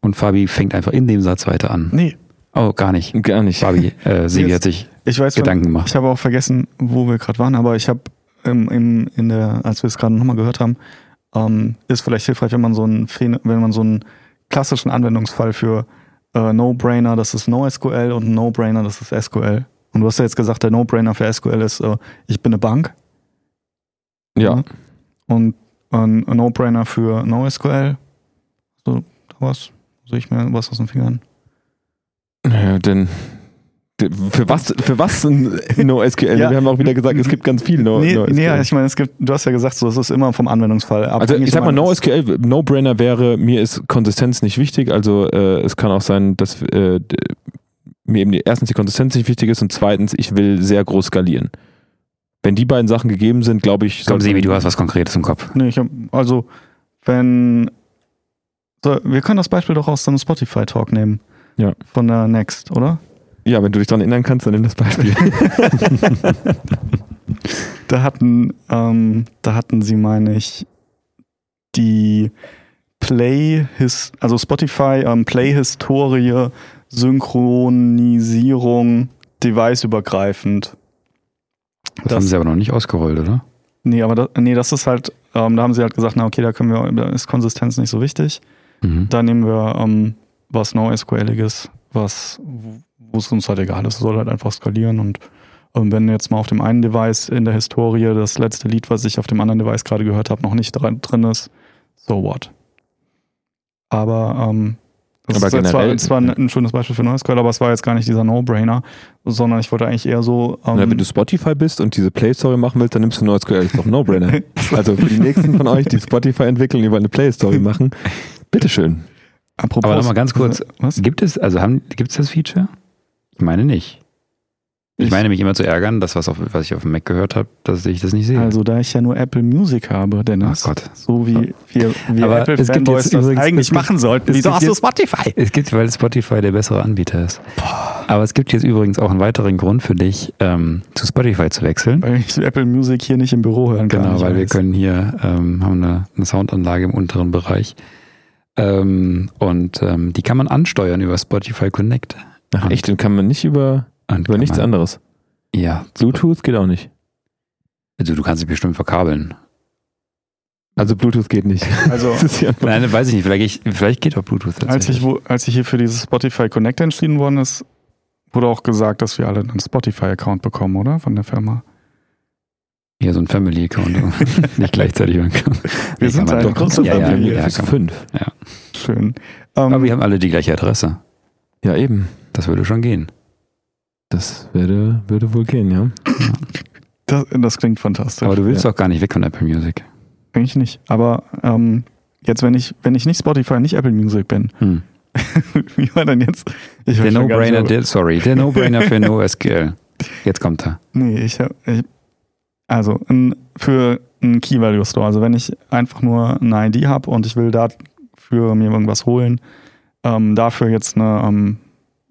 Und Fabi fängt einfach in dem Satz weiter an. Nee. Oh, gar nicht. Gar nicht. Fabi, äh, [laughs] Sigi hat sich ich weiß, Gedanken gemacht. Ich habe auch vergessen, wo wir gerade waren, aber ich habe ähm, in der, als wir es gerade nochmal gehört haben, ähm, ist vielleicht hilfreich, wenn man so einen, wenn man so einen klassischen Anwendungsfall für äh, No-Brainer, das ist NoSQL und No-Brainer, das ist SQL. Und du hast ja jetzt gesagt, der No-Brainer für SQL ist, äh, ich bin eine Bank. Ja. ja. Und ein No-Brainer für NoSQL. So, da was? Sehe ich mir was aus den Fingern? Ja, denn für was, für was NoSQL? ja. Wir haben auch wieder gesagt, es gibt ganz viel no, nee, NoSQL. Nee, ich meine, es gibt, du hast ja gesagt, so, es ist immer vom Anwendungsfall Also ich sag mal, NoSQL, No-Brainer wäre, mir ist Konsistenz nicht wichtig. Also äh, es kann auch sein, dass äh, mir eben die, erstens die Konsistenz nicht wichtig ist und zweitens, ich will sehr groß skalieren. Wenn die beiden Sachen gegeben sind, glaube ich. Komm, Sebi, du hast was Konkretes im Kopf. Nee, ich hab, also, wenn. So, wir können das Beispiel doch aus dem Spotify-Talk nehmen. Ja. Von der Next, oder? Ja, wenn du dich daran erinnern kannst, dann nimm das Beispiel. [laughs] da hatten, ähm, da hatten sie, meine ich, die Play, his, also Spotify ähm, Play-Historie, Synchronisierung, deviceübergreifend. Das, das, haben sie aber noch nicht ausgerollt, oder? Nee, aber das, nee, das ist halt, ähm, da haben sie halt gesagt, na okay, da können wir, da ist Konsistenz nicht so wichtig. Mhm. Da nehmen wir ähm, was NoSQLiges, was, wo es uns halt egal ist. Es soll halt einfach skalieren und ähm, wenn jetzt mal auf dem einen Device in der Historie das letzte Lied, was ich auf dem anderen Device gerade gehört habe, noch nicht drin ist, so what. Aber ähm, das aber ist zwar, zwar ein, ein, schönes Beispiel für NoSQL, aber es war jetzt gar nicht dieser No-Brainer, sondern ich wollte eigentlich eher so. Ähm Na, wenn du Spotify bist und diese Play-Story machen willst, dann nimmst du. Das ist doch No-Brainer. [laughs] also für die nächsten von euch, die Spotify entwickeln, die wollen eine Play-Story machen, bitteschön. Apropos, aber nochmal ganz kurz, was? gibt es, also haben, gibt es das Feature? Ich meine nicht. Ich, ich meine mich immer zu ärgern, dass was, auf, was ich auf dem Mac gehört habe, dass ich das nicht sehe. Also da ich ja nur Apple Music habe, Dennis. Oh Gott. So wie wir, wir Aber Apple Fanboys das eigentlich machen sollten. Wieso hast du Spotify? Es gibt, weil Spotify der bessere Anbieter ist. Boah. Aber es gibt jetzt übrigens auch einen weiteren Grund für dich, ähm, zu Spotify zu wechseln. Weil ich Apple Music hier nicht im Büro hören kann. Genau, weil wir können hier, ähm, haben eine, eine Soundanlage im unteren Bereich. Ähm, und ähm, die kann man ansteuern über Spotify Connect. Ach echt, den kann man nicht über, über nichts man, anderes. Ja. Bluetooth geht auch nicht. Also du kannst dich bestimmt verkabeln. Also Bluetooth geht nicht. Also [laughs] ja Nein, weiß ich nicht. Vielleicht, vielleicht geht auch Bluetooth. Als ich, wo, als ich hier für dieses Spotify Connect entschieden worden ist, wurde auch gesagt, dass wir alle einen Spotify-Account bekommen, oder? Von der Firma. Ja, so ein Family-Account. [laughs] nicht gleichzeitig. wir sind eine große ja, Familie. Ja, ja, fünf. Ja. Schön. Um, Aber wir haben alle die gleiche Adresse. Ja, eben. Das würde schon gehen. Das würde, würde wohl gehen, ja. Das, das klingt fantastisch. Aber du willst ja. doch gar nicht weg von Apple Music. Eigentlich nicht. Aber ähm, jetzt, wenn ich, wenn ich nicht Spotify, nicht Apple Music bin, hm. [laughs] wie war denn jetzt? Ich der No-Brainer, so. sorry, der No-Brainer für [laughs] NoSQL. Jetzt kommt er. Nee, ich habe, also ein, für einen Key-Value-Store, also wenn ich einfach nur eine ID habe und ich will dafür mir irgendwas holen, ähm, dafür jetzt eine ähm,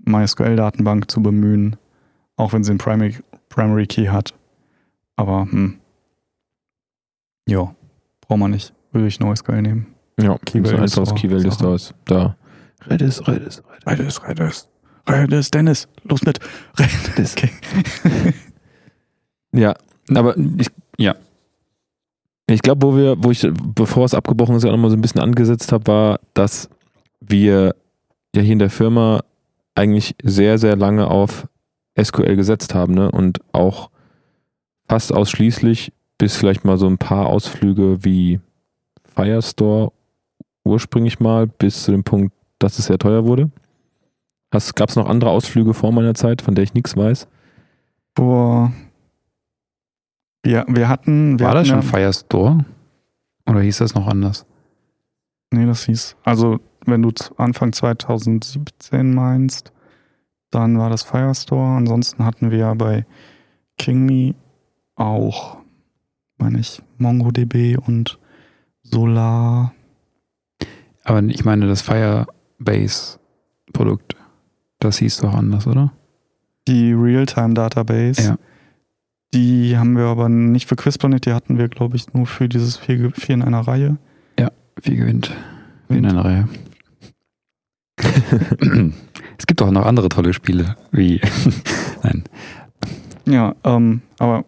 MySQL-Datenbank zu bemühen, auch wenn sie einen Primary, Primary Key hat. Aber, hm. Ja, braucht man nicht. Würde ich NoSQL nehmen. Ja, Key Value so aus Key Value Stores. Da. Redis, Redis, Redis, Redis. Redis, Dennis, los mit. Redis. [laughs] Okay. [laughs] ja, aber ich, ja. Ich glaube, wo wir, wo ich, bevor es abgebrochen ist, ja nochmal so ein bisschen angesetzt habe, war, dass wir ja hier in der Firma eigentlich sehr, sehr lange auf SQL gesetzt haben ne? und auch fast ausschließlich bis vielleicht mal so ein paar Ausflüge wie Firestore ursprünglich mal bis zu dem Punkt, dass es sehr teuer wurde. Gab es noch andere Ausflüge vor meiner Zeit, von der ich nichts weiß? Boah. Ja, wir hatten. Wir War hatten das schon ja, Firestore? Oder hieß das noch anders? Nee, das hieß. Also wenn du Anfang 2017 meinst, dann war das Firestore. Ansonsten hatten wir ja bei KingMe auch, meine ich, MongoDB und Solar. Aber ich meine, das Firebase-Produkt, das hieß doch anders, oder? Die Realtime-Database. Ja. Die haben wir aber nicht für Quizplanet, die hatten wir, glaube ich, nur für dieses vier, vier in einer Reihe. Ja, vier gewinnt. Vier in einer Reihe. [clears throat] es gibt auch noch andere tolle Spiele, wie. [laughs] Nein. Ja, ähm, aber.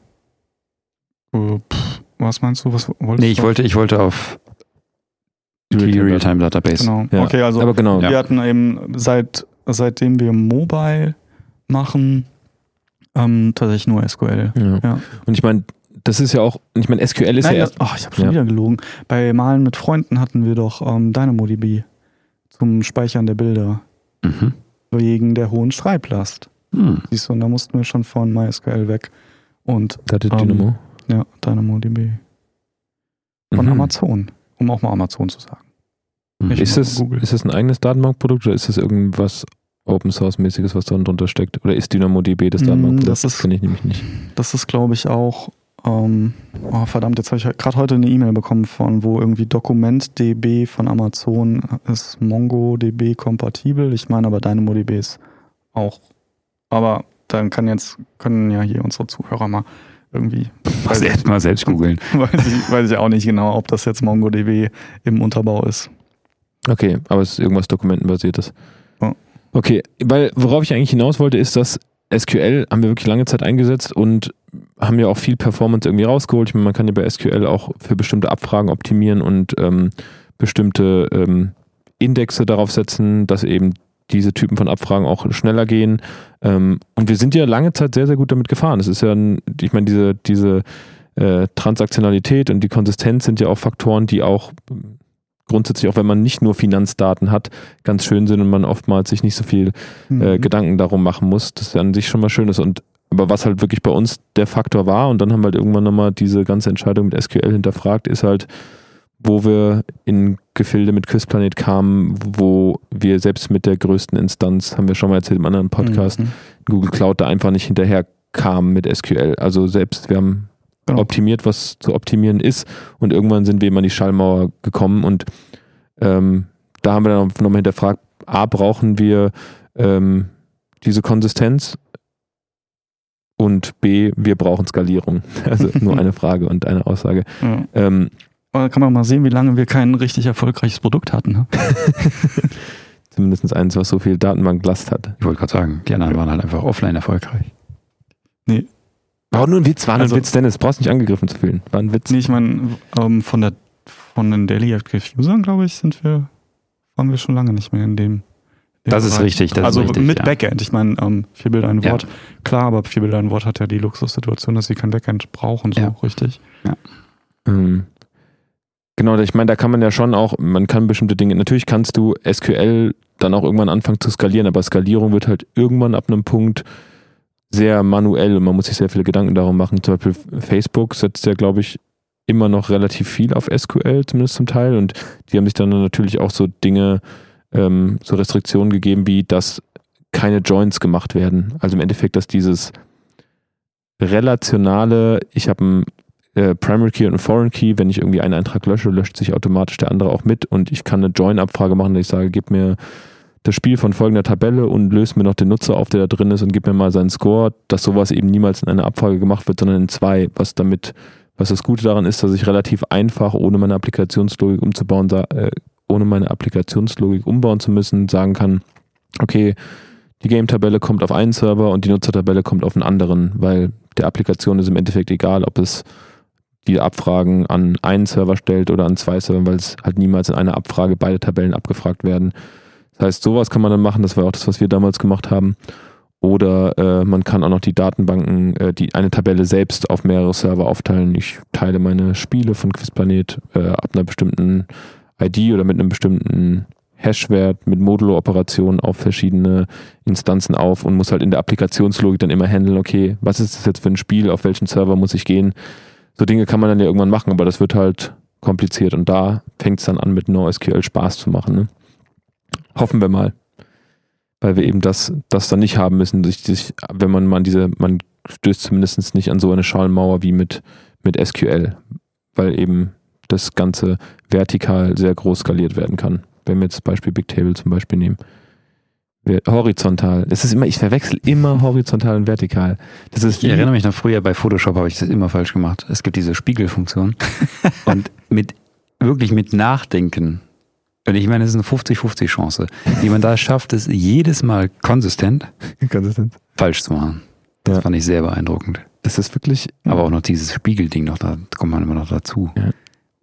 Uh, pff, was meinst du? Was wolltest nee, ich du wollte, ich wollte auf Die Realtime-Database. Genau. Ja. Okay, also Aber genau. wir hatten eben seit seitdem wir Mobile machen, ähm, tatsächlich nur SQL. Ja. Ja. Und ich meine, das ist ja auch, ich meine, SQL ist Nein, ja das, erst. oh, ich habe schon Ja. wieder gelogen. Bei Malen mit Freunden hatten wir doch ähm, DynamoDB zum Speichern der Bilder Mhm. wegen der hohen Schreiblast. Hm. Siehst du, und da mussten wir schon von MySQL weg. Und Da hatte Ähm, Dynamo. ja, DynamoDB von Mhm. Amazon, um auch mal Amazon zu sagen. Mhm. Ist das, ist das ein eigenes Datenbankprodukt oder ist das irgendwas Open Source mäßiges, was da drunter steckt? Oder ist DynamoDB das Mm, Datenbankprodukt? das ist- kenne ich nämlich nicht. Das ist, glaube ich, auch. Ähm, oh, verdammt, jetzt habe ich gerade heute eine E-Mail bekommen von, wo irgendwie DokumentDB von Amazon ist MongoDB kompatibel. Ich meine aber DynamoDB ist auch. Aber dann kann jetzt, können ja hier unsere Zuhörer mal irgendwie. [laughs] Mal selbst, mal selbst googeln. [laughs] weiß, ich, weiß ich auch nicht genau, ob das jetzt MongoDB im Unterbau ist. Okay, aber es ist irgendwas dokumentenbasiertes. Okay, weil worauf ich eigentlich hinaus wollte, ist, dass SQL haben wir wirklich lange Zeit eingesetzt und haben ja auch viel Performance irgendwie rausgeholt. Ich meine, man kann ja bei SQL auch für bestimmte Abfragen optimieren und ähm, bestimmte ähm, Indexe darauf setzen, dass eben diese Typen von Abfragen auch schneller gehen. Ähm, und wir sind ja lange Zeit sehr, sehr gut damit gefahren. Es ist ja, ein, ich meine, diese, diese äh, Transaktionalität und die Konsistenz sind ja auch Faktoren, die auch grundsätzlich, auch wenn man nicht nur Finanzdaten hat, ganz schön sind und man oftmals sich nicht so viel äh, Mhm. Gedanken darum machen muss, das an sich schon mal schön ist. Und aber was halt wirklich bei uns der Faktor war, und dann haben wir halt irgendwann nochmal diese ganze Entscheidung mit SQL hinterfragt, ist halt, wo wir in Gefilde mit Küstplanet kamen, wo wir selbst mit der größten Instanz, haben wir schon mal erzählt im anderen Podcast, Mhm. Google Cloud da einfach nicht hinterher kam mit SQL. Also selbst wir haben Genau. optimiert, was zu optimieren ist und irgendwann sind wir immer an die Schallmauer gekommen und ähm, da haben wir dann nochmal hinterfragt, A, brauchen wir ähm, diese Konsistenz und B, wir brauchen Skalierung. [laughs] Also nur eine Frage und eine Aussage. Ja. Ähm, Aber da kann man mal sehen, wie lange wir kein richtig erfolgreiches Produkt hatten. Ne? [laughs] zumindest eins, was so viel Datenbanklast hat. Ich wollte gerade sagen, die anderen waren halt einfach offline erfolgreich. War nur ein Witz, war nur Also- ein Witz, Dennis. Brauchst nicht angegriffen zu fühlen. War ein Witz. Nee, ich meine, ähm, von, der, von den Daily Active Usern, glaube ich, sind wir, waren wir schon lange nicht mehr in dem. dem Das ist richtig, das ist also richtig, mit ja. Backend. Ich meine, ähm, vier Bilder ein Ja. Wort. Klar, aber vier Bilder ein Wort hat ja die Luxussituation, dass sie kein Backend brauchen, so Ja. richtig. Ähm, Genau, ich meine, da kann man ja schon auch, man kann bestimmte Dinge, natürlich kannst du SQL dann auch irgendwann anfangen zu skalieren, aber Skalierung wird halt irgendwann ab einem Punkt sehr manuell und man muss sich sehr viele Gedanken darum machen. Zum Beispiel Facebook setzt ja, glaube ich, immer noch relativ viel auf SQL, zumindest zum Teil. Und die haben sich dann natürlich auch so Dinge, ähm, so Restriktionen gegeben, wie dass keine Joins gemacht werden. Also im Endeffekt, dass dieses relationale, ich habe ein äh, Primary Key und ein Foreign Key, wenn ich irgendwie einen Eintrag lösche, löscht sich automatisch der andere auch mit und ich kann eine Join-Abfrage machen, dass ich sage, gib mir das Spiel von folgender Tabelle und löse mir noch den Nutzer auf, der da drin ist und gib mir mal seinen Score, dass sowas eben niemals in einer Abfrage gemacht wird, sondern in zwei, was damit, was das Gute daran ist, dass ich relativ einfach, ohne meine Applikationslogik umzubauen, äh, ohne meine Applikationslogik umbauen zu müssen, sagen kann, okay, die Game-Tabelle kommt auf einen Server und die Nutzertabelle kommt auf einen anderen, weil der Applikation ist im Endeffekt egal, ob es die Abfragen an einen Server stellt oder an zwei Servern, weil es halt niemals in einer Abfrage beide Tabellen abgefragt werden. Das heißt, sowas kann man dann machen, das war auch das, was wir damals gemacht haben. Oder äh, man kann auch noch die Datenbanken, äh, die eine Tabelle selbst auf mehrere Server aufteilen. Ich teile meine Spiele von Quizplanet äh, ab einer bestimmten ID oder mit einem bestimmten Hashwert mit Modulo-Operationen auf verschiedene Instanzen auf und muss halt in der Applikationslogik dann immer handeln, okay, was ist das jetzt für ein Spiel, auf welchen Server muss ich gehen? So Dinge kann man dann ja irgendwann machen, aber das wird halt kompliziert und da fängt es dann an, mit NoSQL Spaß zu machen. Ne? Hoffen wir mal. Weil wir eben das, das dann nicht haben müssen, sich, sich, wenn man mal diese, man stößt zumindest nicht an so eine Schallmauer wie mit, mit SQL, weil eben das Ganze vertikal sehr groß skaliert werden kann. Wenn wir jetzt das Beispiel Bigtable zum Beispiel nehmen. Wir- Horizontal. Es ist immer, ich verwechsel immer horizontal und vertikal. Das ist Ich erinnere mich noch früher bei Photoshop habe ich das immer falsch gemacht. Es gibt diese Spiegelfunktion [laughs] und mit wirklich mit Nachdenken. Und ich meine, es ist eine 50-50 Chance. [laughs] Wie man da schafft, es jedes Mal konsistent konsistent. falsch zu machen. Das Ja. fand ich sehr beeindruckend. Es ist wirklich, Aber auch noch dieses Spiegelding noch, da kommt man immer noch dazu. Ja.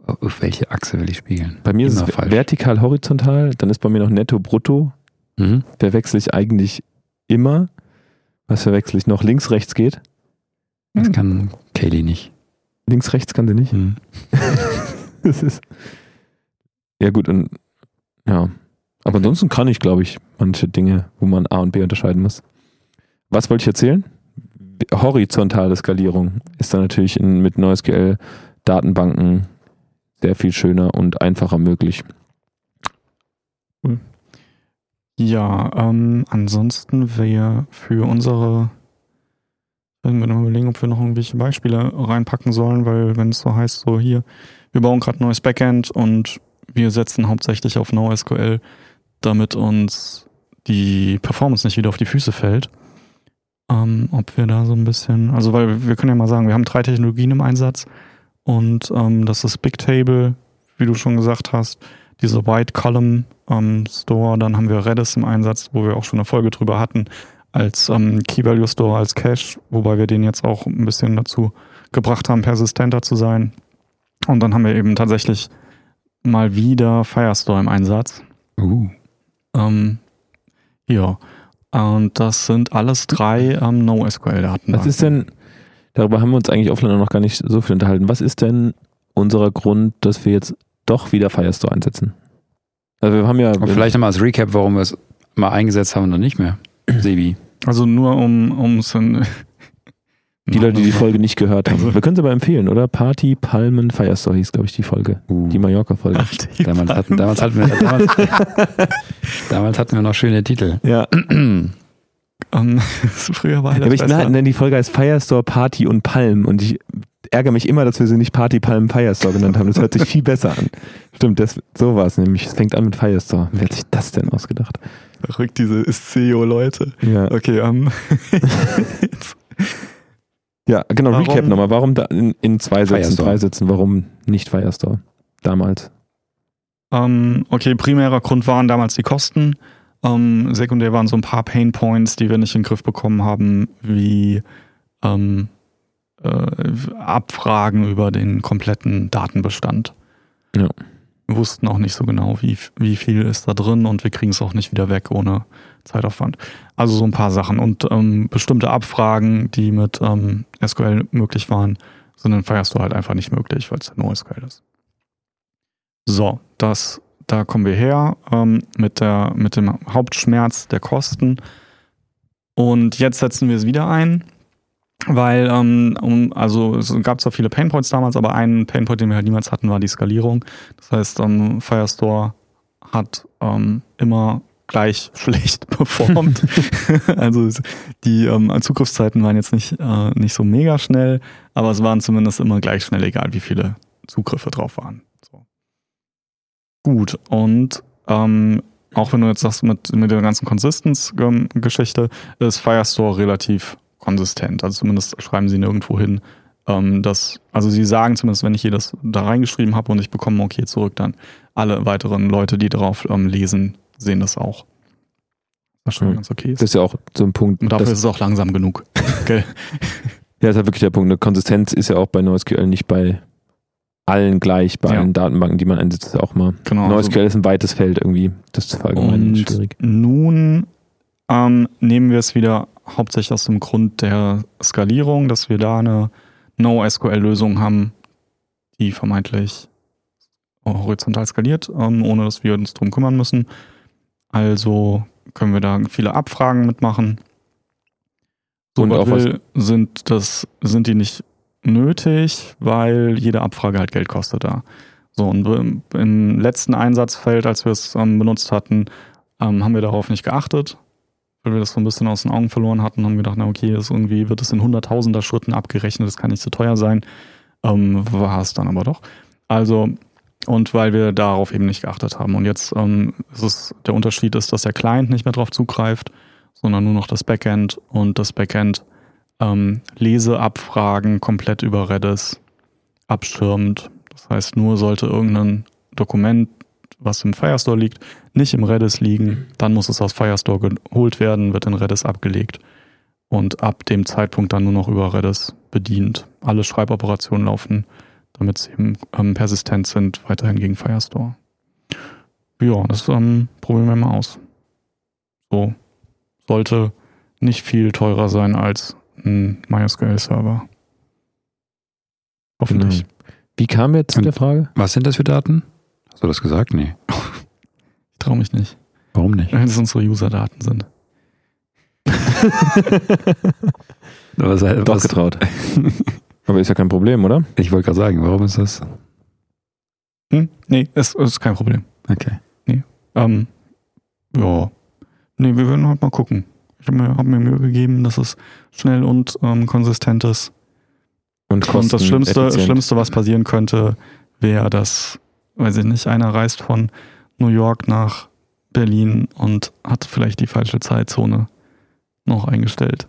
Auf welche Achse will ich spiegeln? Bei mir ist Immer es falsch. vertikal, horizontal, dann ist bei mir noch netto, brutto. Mhm. Verwechsel ich eigentlich immer. Was verwechsel ich noch? Links, rechts geht. Das kann Kaylee nicht. Links, rechts kann sie nicht. Mhm. [laughs] Das ist. Ja, gut, und ja. Aber ansonsten kann ich, glaube ich, manche Dinge, wo man A und B unterscheiden muss. Was wollte ich erzählen? Horizontale Skalierung ist dann natürlich in, mit NoSQL Datenbanken sehr viel schöner und einfacher möglich. Ja, ähm, ansonsten wäre für unsere, werden wir noch überlegen, ob wir noch irgendwelche Beispiele reinpacken sollen, weil wenn es so heißt, so hier, wir bauen gerade ein neues Backend und wir setzen hauptsächlich auf NoSQL, damit uns die Performance nicht wieder auf die Füße fällt. Ähm, ob wir da so ein bisschen, also weil wir können ja mal sagen, wir haben drei Technologien im Einsatz und ähm, das ist Bigtable, wie du schon gesagt hast, diese White Column ähm, Store, dann haben wir Redis im Einsatz, wo wir auch schon eine Folge drüber hatten, als ähm, Key Value Store, als Cache, wobei wir den jetzt auch ein bisschen dazu gebracht haben, persistenter zu sein. Und dann haben wir eben tatsächlich mal wieder Firestore im Einsatz. Uh. Ähm, ja, und das sind alles drei ähm, NoSQL-Daten. Was ist denn, darüber haben wir uns eigentlich offline noch gar nicht so viel unterhalten, was ist denn unser Grund, dass wir jetzt doch wieder Firestore einsetzen? Also wir haben ja. Und vielleicht nochmal als Recap, warum wir es mal eingesetzt haben und dann nicht mehr. [clears throat] Sebi. Also nur um um es in Die Leute, die die Folge nicht gehört haben. Wir können sie aber empfehlen, oder? Party, Palmen, Firestore hieß, glaube ich, die Folge. Uh. Die Mallorca-Folge. Damals hatten, damals, hatten wir, damals, [laughs] damals hatten wir noch schöne Titel. Ja. [clears throat] Ähm, früher war ja das aber ich, besser. nein, nein, die Folge heißt Firestore, Party und Palm. Und ich ärgere mich immer, dass wir sie nicht Party, Palm, Firestore genannt haben. Das hört sich viel besser an. Stimmt, das, so war es nämlich. Es fängt an mit Firestore. Wer hat sich das denn ausgedacht? Verrückt, diese SEO-Leute. Ja, Okay, ähm, [laughs] ja genau. Warum- Recap nochmal. Warum da in, in zwei Sätzen, Firestore. drei Sätzen, warum nicht Firestore? Damals. ähm, okay, primärer Grund waren damals die Kosten. Ähm, sekundär waren so ein paar Pain Points, die wir nicht in den Griff bekommen haben, wie ähm, äh, Abfragen über den kompletten Datenbestand. Ja. Wir wussten auch nicht so genau, wie, wie viel ist da drin und wir kriegen es auch nicht wieder weg ohne Zeitaufwand. Also so ein paar Sachen. Und ähm, bestimmte Abfragen, die mit ähm, SQL möglich waren, sind in Firestore halt einfach nicht möglich, weil es nur SQL ist. So, das, da kommen wir her ähm, mit, der, mit dem Hauptschmerz der Kosten. Und jetzt setzen wir es wieder ein, weil, ähm, also es gab zwar viele Painpoints damals, aber ein Painpoint, den wir halt niemals hatten, war die Skalierung. Das heißt, ähm, Firestore hat ähm, immer gleich [laughs] schlecht performt. [laughs] also die ähm, Zugriffszeiten waren jetzt nicht, äh, nicht so mega schnell, aber es waren zumindest immer gleich schnell, egal wie viele Zugriffe drauf waren. So. Gut, und ähm, auch wenn du jetzt sagst, mit, mit der ganzen Consistence-Geschichte ist Firestore relativ konsistent. Also zumindest schreiben sie nirgendwo hin, ähm, dass, also sie sagen zumindest, wenn ich hier das da reingeschrieben habe und ich bekomme okay zurück, dann alle weiteren Leute, die darauf ähm, lesen, sehen das auch. Was schon Mhm. ganz okay ist. Das ist ja auch so ein Punkt. Und dafür ist es auch langsam genug. [laughs] Gell? Ja, ist ja wirklich der Punkt. Eine Konsistenz ist ja auch bei NoSQL nicht bei allen gleich, bei Ja. allen Datenbanken, die man einsetzt, ist auch mal. Genau. NoSQL ist ein weites Feld irgendwie. Das ist allgemein Und schwierig. nun ähm, nehmen wir es wieder hauptsächlich aus dem Grund der Skalierung, dass wir da eine NoSQL-Lösung haben, die vermeintlich horizontal skaliert, ähm, ohne dass wir uns drum kümmern müssen. Also können wir da viele Abfragen mitmachen. So Und auch will, sind, das, sind die nicht nötig, weil jede Abfrage halt Geld kostet da. So, und im- letzten Einsatzfeld, als wir es ähm, benutzt hatten, ähm, haben wir darauf nicht geachtet, weil wir das so ein bisschen aus den Augen verloren hatten, haben gedacht, na okay, das irgendwie wird es in hunderttausender Schritten abgerechnet, das kann nicht so teuer sein. Ähm, war es dann aber doch. Also, und weil wir darauf eben nicht geachtet haben. Und jetzt ähm, ist es, der Unterschied ist, dass der Client nicht mehr drauf zugreift, sondern nur noch das Backend und das Backend ähm, Leseabfragen komplett über Redis abschirmt. Das heißt, nur sollte irgendein Dokument, was im Firestore liegt, nicht im Redis liegen, dann muss es aus Firestore geholt werden, wird in Redis abgelegt und ab dem Zeitpunkt dann nur noch über Redis bedient. Alle Schreiboperationen laufen damit sie eben ähm, persistent sind, weiterhin gegen Firestore. Ja, das ähm, probieren wir mal aus. So, sollte nicht viel teurer sein als ein MySQL-Server. Hoffentlich. Genau. Wie kam jetzt zu der Frage? Was sind das für Daten? Hast du das gesagt? Nee. [laughs] Ich traue mich nicht, Warum nicht? wenn es unsere User-Daten sind. [laughs] Was, Doch was, getraut. [laughs] Aber ist ja kein Problem, oder? ich wollte gerade sagen, warum ist das? Hm? Nee, es es ist kein Problem. Okay. Ähm, ja. Nee, wir werden halt mal gucken. Ich habe mir, hab mir Mühe gegeben, dass es schnell und ähm, konsistent ist. Und, Und das Schlimmste. Schlimmste, was passieren könnte, wäre, dass, weiß ich nicht, einer reist von New York nach Berlin und hat vielleicht die falsche Zeitzone noch eingestellt.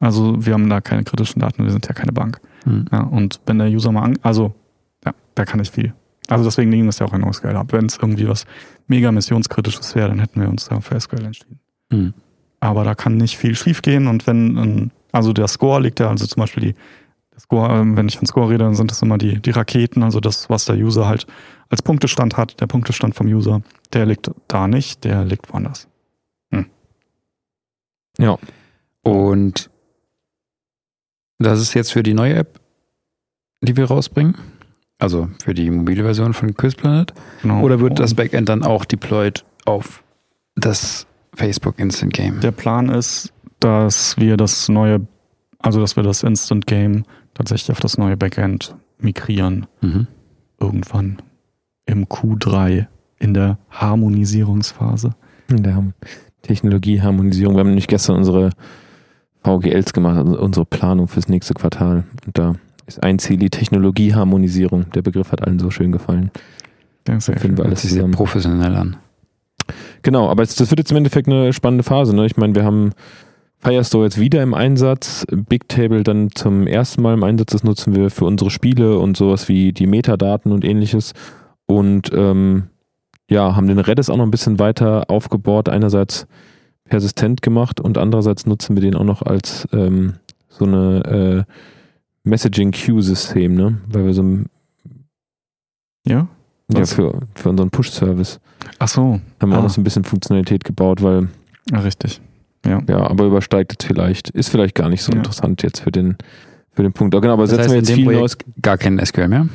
Also wir haben da keine kritischen Daten, wir sind ja keine Bank. Hm. Ja, und wenn der User mal an, also ja, da kann ich viel. Also deswegen legen wir es ja auch in SQL ab. Wenn es irgendwie was mega missionskritisches wäre, dann hätten wir uns da für SQL entschieden. Hm. Aber da kann nicht viel schiefgehen und wenn, also der Score liegt ja, also zum Beispiel die, Score, ähm, wenn ich von Score rede, dann sind das immer die, die Raketen, also das, was der User halt als Punktestand hat, der Punktestand vom User, der liegt da nicht, der liegt woanders. Ja. Und das ist jetzt für die neue App, die wir rausbringen? Also für die mobile Version von Quizplanet? Genau. Oder wird das Backend dann auch deployed auf das Facebook Instant Game? Der Plan ist, dass wir das neue, also dass wir das Instant Game tatsächlich auf das neue Backend migrieren. Mhm. Irgendwann im Q3 in der Harmonisierungsphase. In der Technologieharmonisierung. Wir haben nämlich gestern unsere VGLs gemacht, also unsere Planung fürs nächste Quartal. Und da ist ein Ziel die Technologieharmonisierung. Der Begriff hat allen so schön gefallen. Ja, sehr Finden wir Hört alles sich sehr zusammen. professionell an. Genau, aber jetzt, das wird jetzt im Endeffekt eine spannende Phase. Ne? Ich meine, wir haben Firestore jetzt wieder im Einsatz, Bigtable dann zum ersten Mal im Einsatz. Das nutzen wir für unsere Spiele und sowas wie die Metadaten und ähnliches. Und ähm, ja, haben den Redis auch noch ein bisschen weiter aufgebaut. Einerseits persistent gemacht und andererseits nutzen wir den auch noch als ähm, so eine äh, Messaging-Queue-System, ne? Weil wir so ein, Ja? ja, für, für unseren Push-Service Ach so. haben wir Ah. auch noch so ein bisschen Funktionalität gebaut, weil Ja, richtig. Ja. Ja, aber übersteigt jetzt vielleicht. Ist vielleicht gar nicht so Ja. interessant jetzt für den, für den Punkt. Oh, genau, aber Das setzen heißt, wir in jetzt dem viel Projekt Neues. gar kein SQL mehr?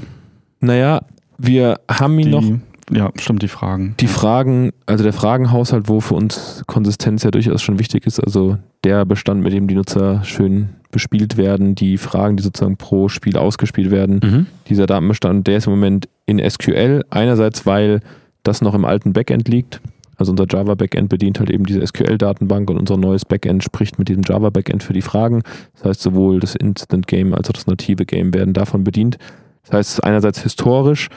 Naja, wir haben ihn Die, noch ja, stimmt, die Fragen. die Fragen, also der Fragenhaushalt, wo für uns Konsistenz ja durchaus schon wichtig ist, also der Bestand, mit dem die Nutzer schön bespielt werden, die Fragen, die sozusagen pro Spiel ausgespielt werden, Mhm. dieser Datenbestand, der ist im Moment in SQL. Einerseits, weil das noch im alten Backend liegt. Also unser Java-Backend bedient halt eben diese SQL-Datenbank und unser neues Backend spricht mit diesem Java-Backend für die Fragen. Das heißt, sowohl das Instant Game als auch das native Game werden davon bedient. Das heißt, einerseits historisch,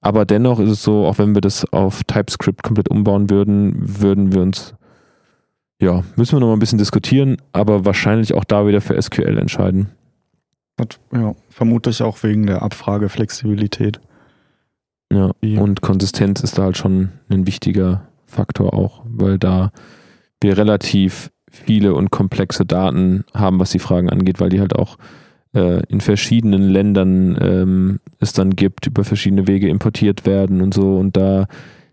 aber dennoch ist es so, auch wenn wir das auf TypeScript komplett umbauen würden, würden wir uns, ja, müssen wir noch mal ein bisschen diskutieren, aber wahrscheinlich auch da wieder für SQL entscheiden. Ja, vermutlich auch wegen der Abfrageflexibilität. Ja, und Konsistenz ist da halt schon ein wichtiger Faktor auch, weil da wir relativ viele und komplexe Daten haben, was die Fragen angeht, weil die halt auch äh, in verschiedenen Ländern ähm, es dann gibt, über verschiedene Wege importiert werden und so. Und da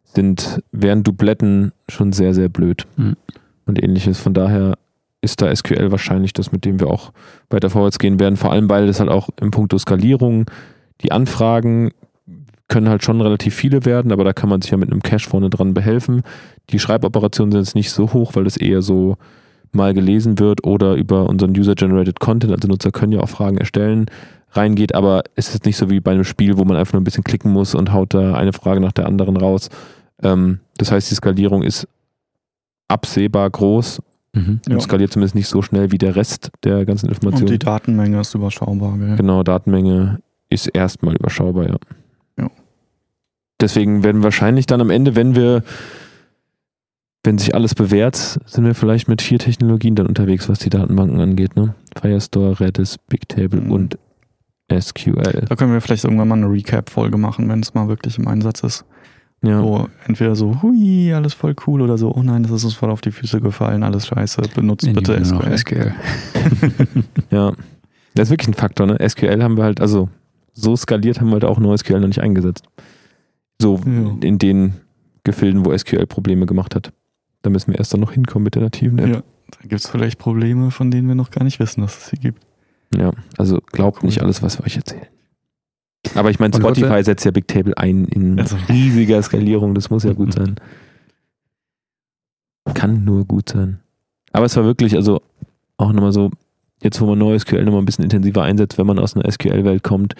sind, wären Dubletten schon sehr, sehr blöd Mhm. und ähnliches. Von daher ist da SQL wahrscheinlich das, mit dem wir auch weiter vorwärts gehen werden. Vor allem, weil es halt auch im Punkto Skalierung die Anfragen können halt schon relativ viele werden, aber da kann man sich ja mit einem Cache vorne dran behelfen. Die Schreiboperationen sind jetzt nicht so hoch, weil es eher so mal gelesen wird oder über unseren User-Generated Content, also Nutzer können ja auch Fragen erstellen, reingeht, aber es ist nicht so wie bei einem Spiel, wo man einfach nur ein bisschen klicken muss und haut da eine Frage nach der anderen raus. Ähm, das heißt, die Skalierung ist absehbar groß Mhm. Ja. und skaliert zumindest nicht so schnell wie der Rest der ganzen Und Informationen. die Datenmenge ist überschaubar. Gell? Genau, Datenmenge ist erstmal überschaubar, ja. Ja. Deswegen werden wahrscheinlich dann am Ende, wenn wir, wenn sich alles bewährt, sind wir vielleicht mit vier Technologien dann unterwegs, was die Datenbanken angeht, ne? Firestore, Redis, Bigtable Mhm. und SQL. Da können wir vielleicht irgendwann mal eine Recap-Folge machen, wenn es mal wirklich im Einsatz ist. Ja. So, entweder so, hui, alles voll cool oder so, oh nein, das ist uns voll auf die Füße gefallen, alles scheiße, benutzt bitte nur SQL. SQL. [laughs] Ja. Das ist wirklich ein Faktor, ne? SQL haben wir halt, also so skaliert haben wir halt auch NoSQL noch nicht eingesetzt. So Ja. in den Gefilden, wo SQL Probleme gemacht hat. Da müssen wir erst dann noch hinkommen mit der nativen App. Ja. Da gibt es vielleicht Probleme, von denen wir noch gar nicht wissen, dass es sie gibt. Ja, also glaubt Cool. nicht alles, was wir euch erzählen. Aber ich meine, Spotify Leute- setzt ja Bigtable ein in Also- riesiger Skalierung. Das muss ja gut sein. Kann nur gut sein. Aber es war wirklich, also auch nochmal so, jetzt wo man NoSQL nochmal ein bisschen intensiver einsetzt, wenn man aus einer SQL-Welt kommt,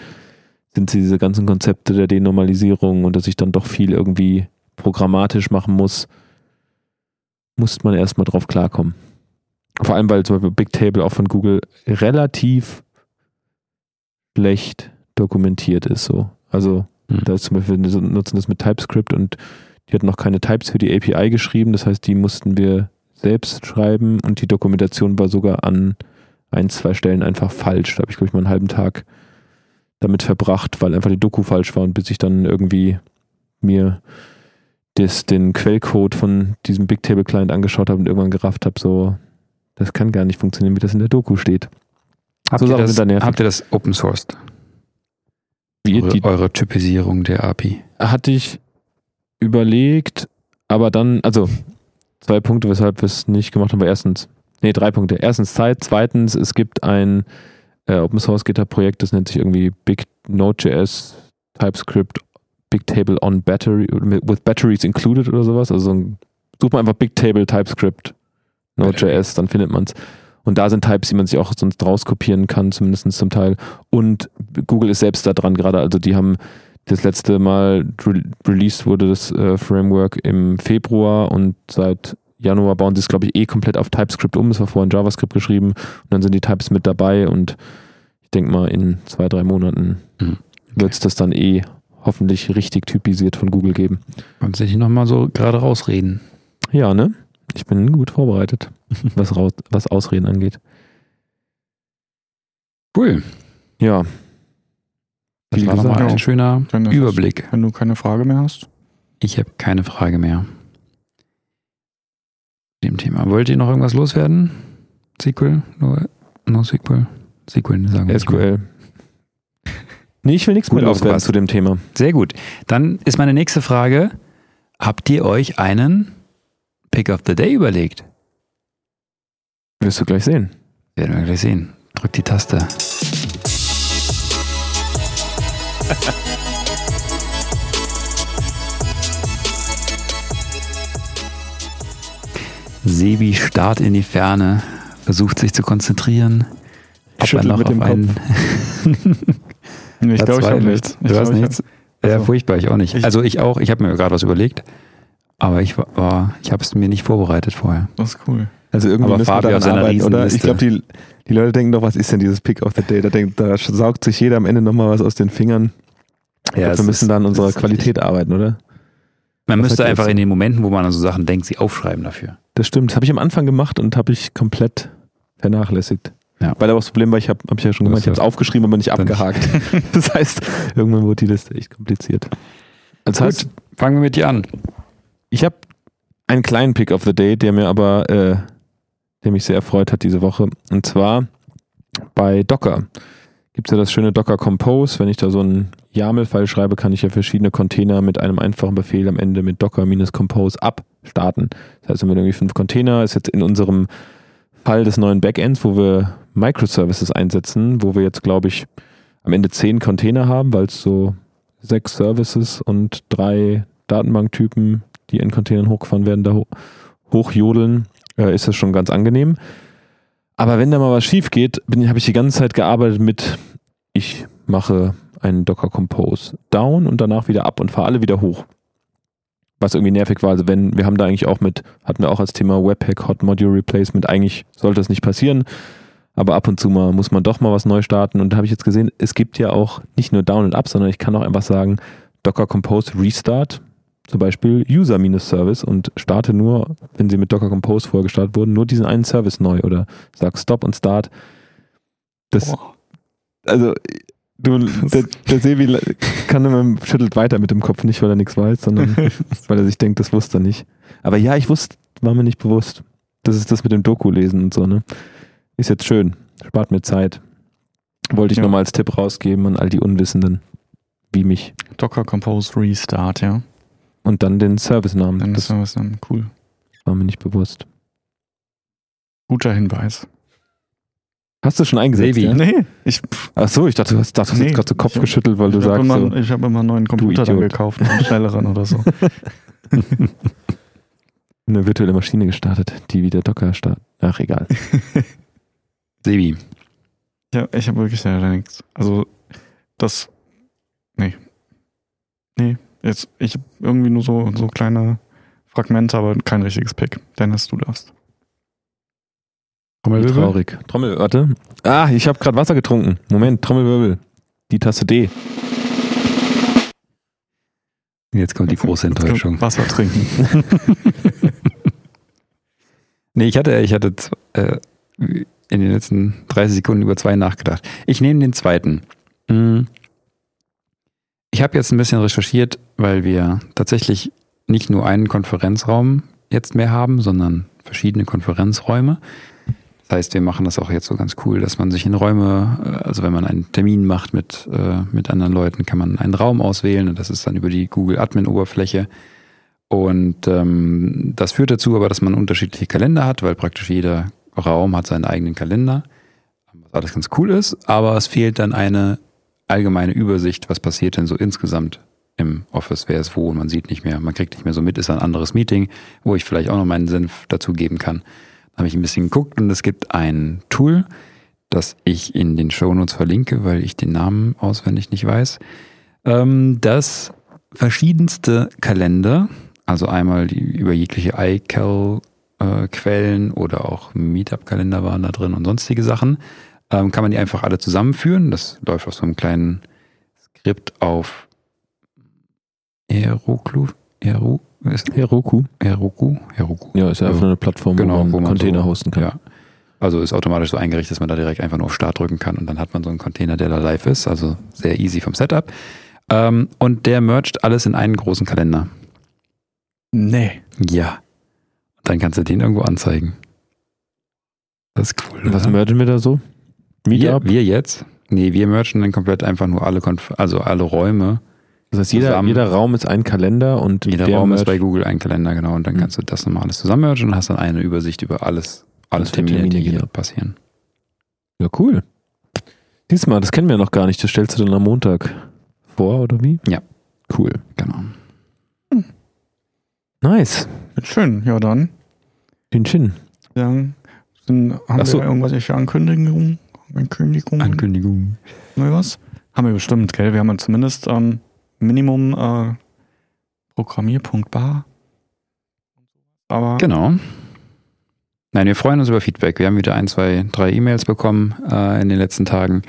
sind diese ganzen Konzepte der Denormalisierung und dass ich dann doch viel irgendwie programmatisch machen muss, muss man erstmal drauf klarkommen. Vor allem, weil zum Beispiel Bigtable auch von Google relativ schlecht dokumentiert ist. So. Also Hm. da ist zum Beispiel, wir nutzen das mit TypeScript und die hatten noch keine Types für die API geschrieben. Das heißt, die mussten wir selbst schreiben und die Dokumentation war sogar an ein, zwei Stellen einfach falsch. Da habe ich, glaube ich, mal einen halben Tag damit verbracht, weil einfach die Doku falsch war und bis ich dann irgendwie mir das, den Quellcode von diesem Bigtable-Client angeschaut habe und irgendwann gerafft habe, so, das kann gar nicht funktionieren, wie das in der Doku steht. Habt, So ihr das, habt ihr das Open Sourced? Wie Eure, die eure Typisierung der API. hatte ich überlegt, aber dann, also zwei Punkte, weshalb wir es nicht gemacht haben. Aber erstens, nee, drei Punkte. Erstens Zeit, zweitens, es gibt ein äh, Open Source GitHub Projekt, das nennt sich irgendwie Big Node.js TypeScript Bigtable on Battery with Batteries included oder sowas. Also so ein, sucht man einfach Bigtable TypeScript Node.js, dann findet man es. Und da sind Types, die man sich auch sonst rauskopieren kann, zumindest zum Teil. Und Google ist selbst da dran gerade. Also die haben das letzte Mal re released wurde das äh, Framework im Februar und seit Januar bauen sie es, glaube ich, eh komplett auf TypeScript um. Es war vorher in JavaScript geschrieben und dann sind die Types mit dabei und ich denke mal, in zwei, drei Monaten Mhm. wird es das dann eh hoffentlich richtig typisiert von Google geben. Kannst du dich nochmal so gerade rausreden? Ja, ne? Ich bin gut vorbereitet, [laughs] was, raus, was Ausreden angeht. Cool. Ja, Das Viel war nochmal ein schöner Wenn Überblick. wenn du keine Frage mehr hast. Ich habe keine Frage mehr. Dem Thema. Wollt ihr noch irgendwas loswerden? SQL? No, no SQL? SQL sagen. SQL. Nee, ich will nichts Gut mehr loswerden zu dem Thema. Sehr gut. Dann ist meine nächste Frage: Habt ihr euch einen Pick of the Day überlegt? Wirst du gleich sehen. Werden wir gleich sehen. Drückt die Taste. [laughs] Sebi starrt in die Ferne, versucht sich zu konzentrieren. Er Schüttelt noch mit dem einen [laughs] Nee, ich glaube, ich habe nichts. Du Ich hast glaub, nichts? hab- Ja, furchtbar, ich auch nicht. ich- also ich auch, ich habe mir gerade was überlegt, aber ich war- ich habe es mir nicht vorbereitet vorher. Das ist cool. Also irgendwie Aber müssen Fabio wir daran arbeiten, oder? Ich glaube, die, die Leute denken doch, was ist denn dieses Pick of the Day? Da, denkt, da saugt sich jeder am Ende nochmal was aus den Fingern. Ich glaub, wir müssen ist- da an unserer Qualität arbeiten, oder? Man Was müsste einfach jetzt- in den Momenten, wo man an so Sachen denkt, sie aufschreiben dafür. Das stimmt. Das habe ich am Anfang gemacht und habe ich komplett vernachlässigt. Ja. Weil aber das Problem war, ich habe hab ich ja schon gemeint, ich habe es aufgeschrieben, aber nicht abgehakt. [laughs] [laughs] das heißt, irgendwann wurde die Liste echt kompliziert. Das heißt, Gut, fangen wir mit dir an. Ich habe einen kleinen Pick of the Day, der mir aber, äh, der mich sehr erfreut hat diese Woche. Und zwar bei Docker gibt es ja das schöne Docker Compose. Wenn ich da so einen YAML-File schreibe, kann ich ja verschiedene Container mit einem einfachen Befehl am Ende mit Docker-Compose abstarten. Das heißt, wenn wir irgendwie fünf Container, ist jetzt in unserem Fall des neuen Backends, wo wir Microservices einsetzen, wo wir jetzt, glaube ich, am Ende zehn Container haben, weil es so sechs Services und drei Datenbanktypen, die in Containern hochgefahren werden, da ho hochjodeln, äh, ist das schon ganz angenehm. Aber wenn da mal was schief geht, habe ich die ganze Zeit gearbeitet mit, ich mache einen Docker Compose down und danach wieder ab und fahre alle wieder hoch. Was irgendwie nervig war. Also wenn, wir haben da eigentlich auch mit, hatten wir auch als Thema Webpack Hot Module Replacement, eigentlich sollte das nicht passieren. Aber ab und zu mal muss man doch mal was neu starten. Und da habe ich jetzt gesehen, es gibt ja auch nicht nur Down und Up, sondern ich kann auch einfach sagen, Docker Compose Restart, zum Beispiel User-Service und starte nur, wenn sie mit Docker Compose vorher gestartet wurden, nur diesen einen Service neu oder sag Stop und Start. Das, Boah. also, du, [laughs] der, der Sebi kann immer, schüttelt weiter mit dem Kopf, nicht weil er nichts weiß, sondern [laughs] weil er sich denkt, das wusste er nicht. Aber ja, ich wusste, war mir nicht bewusst. Das ist das mit dem Doku lesen und so, ne? Ist jetzt schön. Spart mir Zeit. Wollte ich Ja. nochmal als Tipp rausgeben an all die Unwissenden, wie mich. Docker Compose Restart, ja. Und dann den Servicenamen. Dann das dann cool. war mir nicht bewusst. Guter Hinweis. Hast du schon eingesetzt? Sebi. Ja? Nee, ich, Ach so, ich dachte, du hast, dachte, Nee, hast gerade so Kopf hab- geschüttelt, weil du habe sagst immer, so, ich hab immer einen neuen Computer dann gekauft, einen schnelleren oder so. [laughs] eine virtuelle Maschine gestartet, die wieder Docker startet. Ach, egal. [laughs] Sebi. Ja, ich habe wirklich leider nichts. Also, das. Nee. Nee. Jetzt, ich hab irgendwie nur so, so kleine Fragmente, aber kein richtiges Pick. Dennis, du darfst. Wie traurig. Trommel, warte. Ah, ich habe gerade Wasser getrunken. Moment, Trommelwirbel. Die Tasse D. Jetzt kommt die große Enttäuschung. Wasser trinken. [laughs] Nee, ich hatte, ich hatte äh, in den letzten 30 Sekunden über zwei nachgedacht. Ich nehme den zweiten. Mm. Ich habe jetzt ein bisschen recherchiert, weil wir tatsächlich nicht nur einen Konferenzraum jetzt mehr haben, sondern verschiedene Konferenzräume. Das heißt, wir machen das auch jetzt so ganz cool, dass man sich in Räume, äh, also wenn man einen Termin macht mit, äh, mit anderen Leuten, kann man einen Raum auswählen und das ist dann über die Google Admin-Oberfläche. Und ähm, das führt dazu aber, dass man unterschiedliche Kalender hat, weil praktisch jeder Raum hat seinen eigenen Kalender, was alles ganz cool ist, aber es fehlt dann eine allgemeine Übersicht, was passiert denn so insgesamt im Office, wer ist wo und man sieht nicht mehr, man kriegt nicht mehr so mit, ist ein anderes Meeting, wo ich vielleicht auch noch meinen Senf dazu geben kann. Da habe ich ein bisschen geguckt und es gibt ein Tool, das ich in den Shownotes verlinke, weil ich den Namen auswendig nicht weiß, ähm, das verschiedenste Kalender, also einmal über jegliche iCal-Quellen oder auch Meetup-Kalender waren da drin und sonstige Sachen, ähm, kann man die einfach alle zusammenführen. Das läuft auf so einem kleinen Skript auf Heroku, ist Heroku. Heroku, Heroku. Ja, ist ja einfach eine Plattform, Genau, wo man wo man Container so- hosten kann. Ja. Also ist automatisch so eingerichtet, dass man da direkt einfach nur auf Start drücken kann und dann hat man so einen Container, der da live ist. Also sehr easy vom Setup. Ähm, und der mergt alles in einen großen Kalender. Nee. Ja. Und dann kannst du den irgendwo anzeigen. Das ist cool. Was oder? mergen wir da so? wir, Meetup? wir jetzt? Nee, wir merchen dann komplett einfach nur alle, Konf also alle Räume. Das heißt, jeder, zusammen. jeder Raum ist ein Kalender und Jeder der Raum ist bei Google ein Kalender, genau. Und dann Mhm. kannst du das nochmal alles zusammen mergen und hast dann eine Übersicht über alles, alles Was für Termine, die Termine hier passieren. Ja, cool. Diesmal, das kennen wir noch gar nicht. Das stellst du dann am Montag vor, oder wie? Ja. Cool. Genau. Nice. Schön. Ja, dann. Chin. Dann sind, haben Ach so. wir irgendwelche Ankündigungen? Ankündigungen? Ankündigung. Haben wir was? Haben wir bestimmt, gell? Wir haben ja zumindest ähm, Minimum äh, Programmier.bar. Aber Genau. Nein, wir freuen uns über Feedback. Wir haben wieder ein, zwei, drei E-Mails bekommen äh, in den letzten Tagen,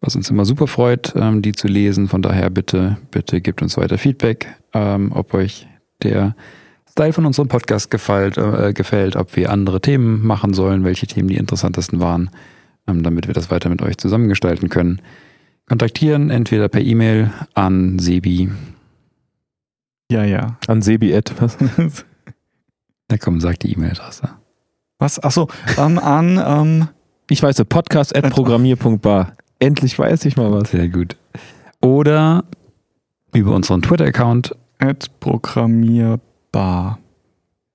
was uns immer super freut, ähm, die zu lesen. Von daher bitte, bitte gebt uns weiter Feedback, ähm, ob euch der Style von unserem Podcast gefällt, äh, gefällt, ob wir andere Themen machen sollen, welche Themen die interessantesten waren, ähm, damit wir das weiter mit euch zusammengestalten können. Kontaktieren entweder per E-Mail an Sebi. ja, ja. An Sebi Ed. Was? Na komm, sag die E-Mail-Adresse. Was? Achso, ähm, an ähm, Ich weiß, podcast at programmier.bar. Endlich weiß ich mal was. Sehr gut. Oder über unseren Twitter-Account. at Programmierbar.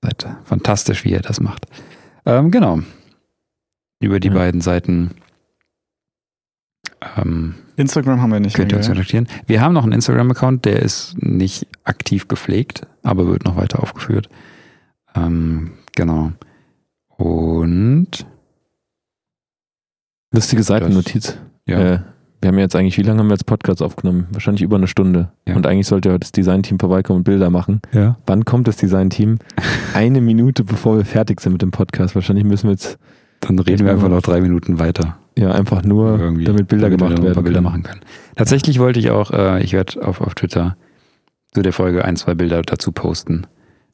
Seid fantastisch, wie ihr das macht. Ähm, genau. Über die Ja. beiden Seiten ähm, Instagram haben wir nicht könnt ihr uns kontaktieren. Wir haben noch einen Instagram-Account, der ist nicht aktiv gepflegt, aber wird noch weiter aufgeführt. Ähm, genau. Und Lustige Seitennotiz. ja, Äh, wir haben jetzt eigentlich, wie lange haben wir jetzt Podcast aufgenommen? Wahrscheinlich über eine Stunde. Ja. Und eigentlich sollte heute das Designteam vorbeikommen und Bilder machen. ja. Wann kommt das Designteam? [laughs] Eine Minute bevor wir fertig sind mit dem Podcast. Wahrscheinlich müssen wir jetzt dann reden wir einfach noch drei Minuten weiter. ja einfach nur, Irgendwie, damit Bilder damit gemacht werden. Bilder machen können. Tatsächlich wollte ich auch, äh, ich werde auf, auf Twitter zu der Folge ein, zwei Bilder dazu posten,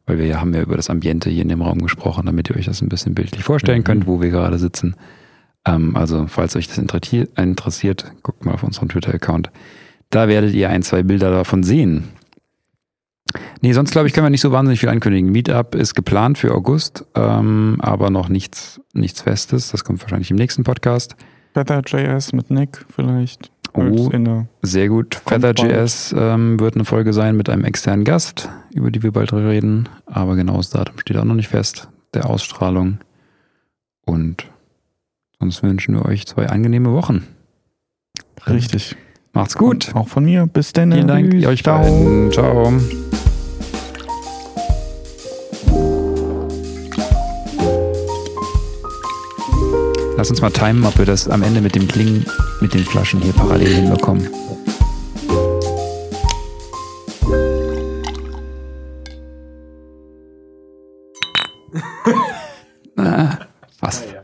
weil wir ja haben ja über das Ambiente hier in dem Raum gesprochen, damit ihr euch das ein bisschen bildlich vorstellen Mhm. könnt, wo wir gerade sitzen. Ähm, also, falls euch das interessiert, guckt mal auf unseren Twitter-Account. Da werdet ihr ein, zwei Bilder davon sehen. Nee, sonst glaube ich, können wir nicht so wahnsinnig viel ankündigen. Meetup ist geplant für August, ähm, aber noch nichts, nichts Festes. Das kommt wahrscheinlich im nächsten Podcast. Feather.js mit Nick vielleicht. Oh, sehr gut. Feather.js ähm, wird eine Folge sein mit einem externen Gast, über die wir bald reden. Aber genaues Datum steht auch noch nicht fest, der Ausstrahlung. Und Sonst wünschen wir euch zwei angenehme Wochen. Richtig. Macht's gut. Und auch von mir. Bis dann. Vielen Dank. Tschüss. Euch Ciao. Beiden. Ciao. Lass uns mal timen, ob wir das am Ende mit dem Klingen, mit den Flaschen hier parallel hinbekommen. [laughs] ah, fast.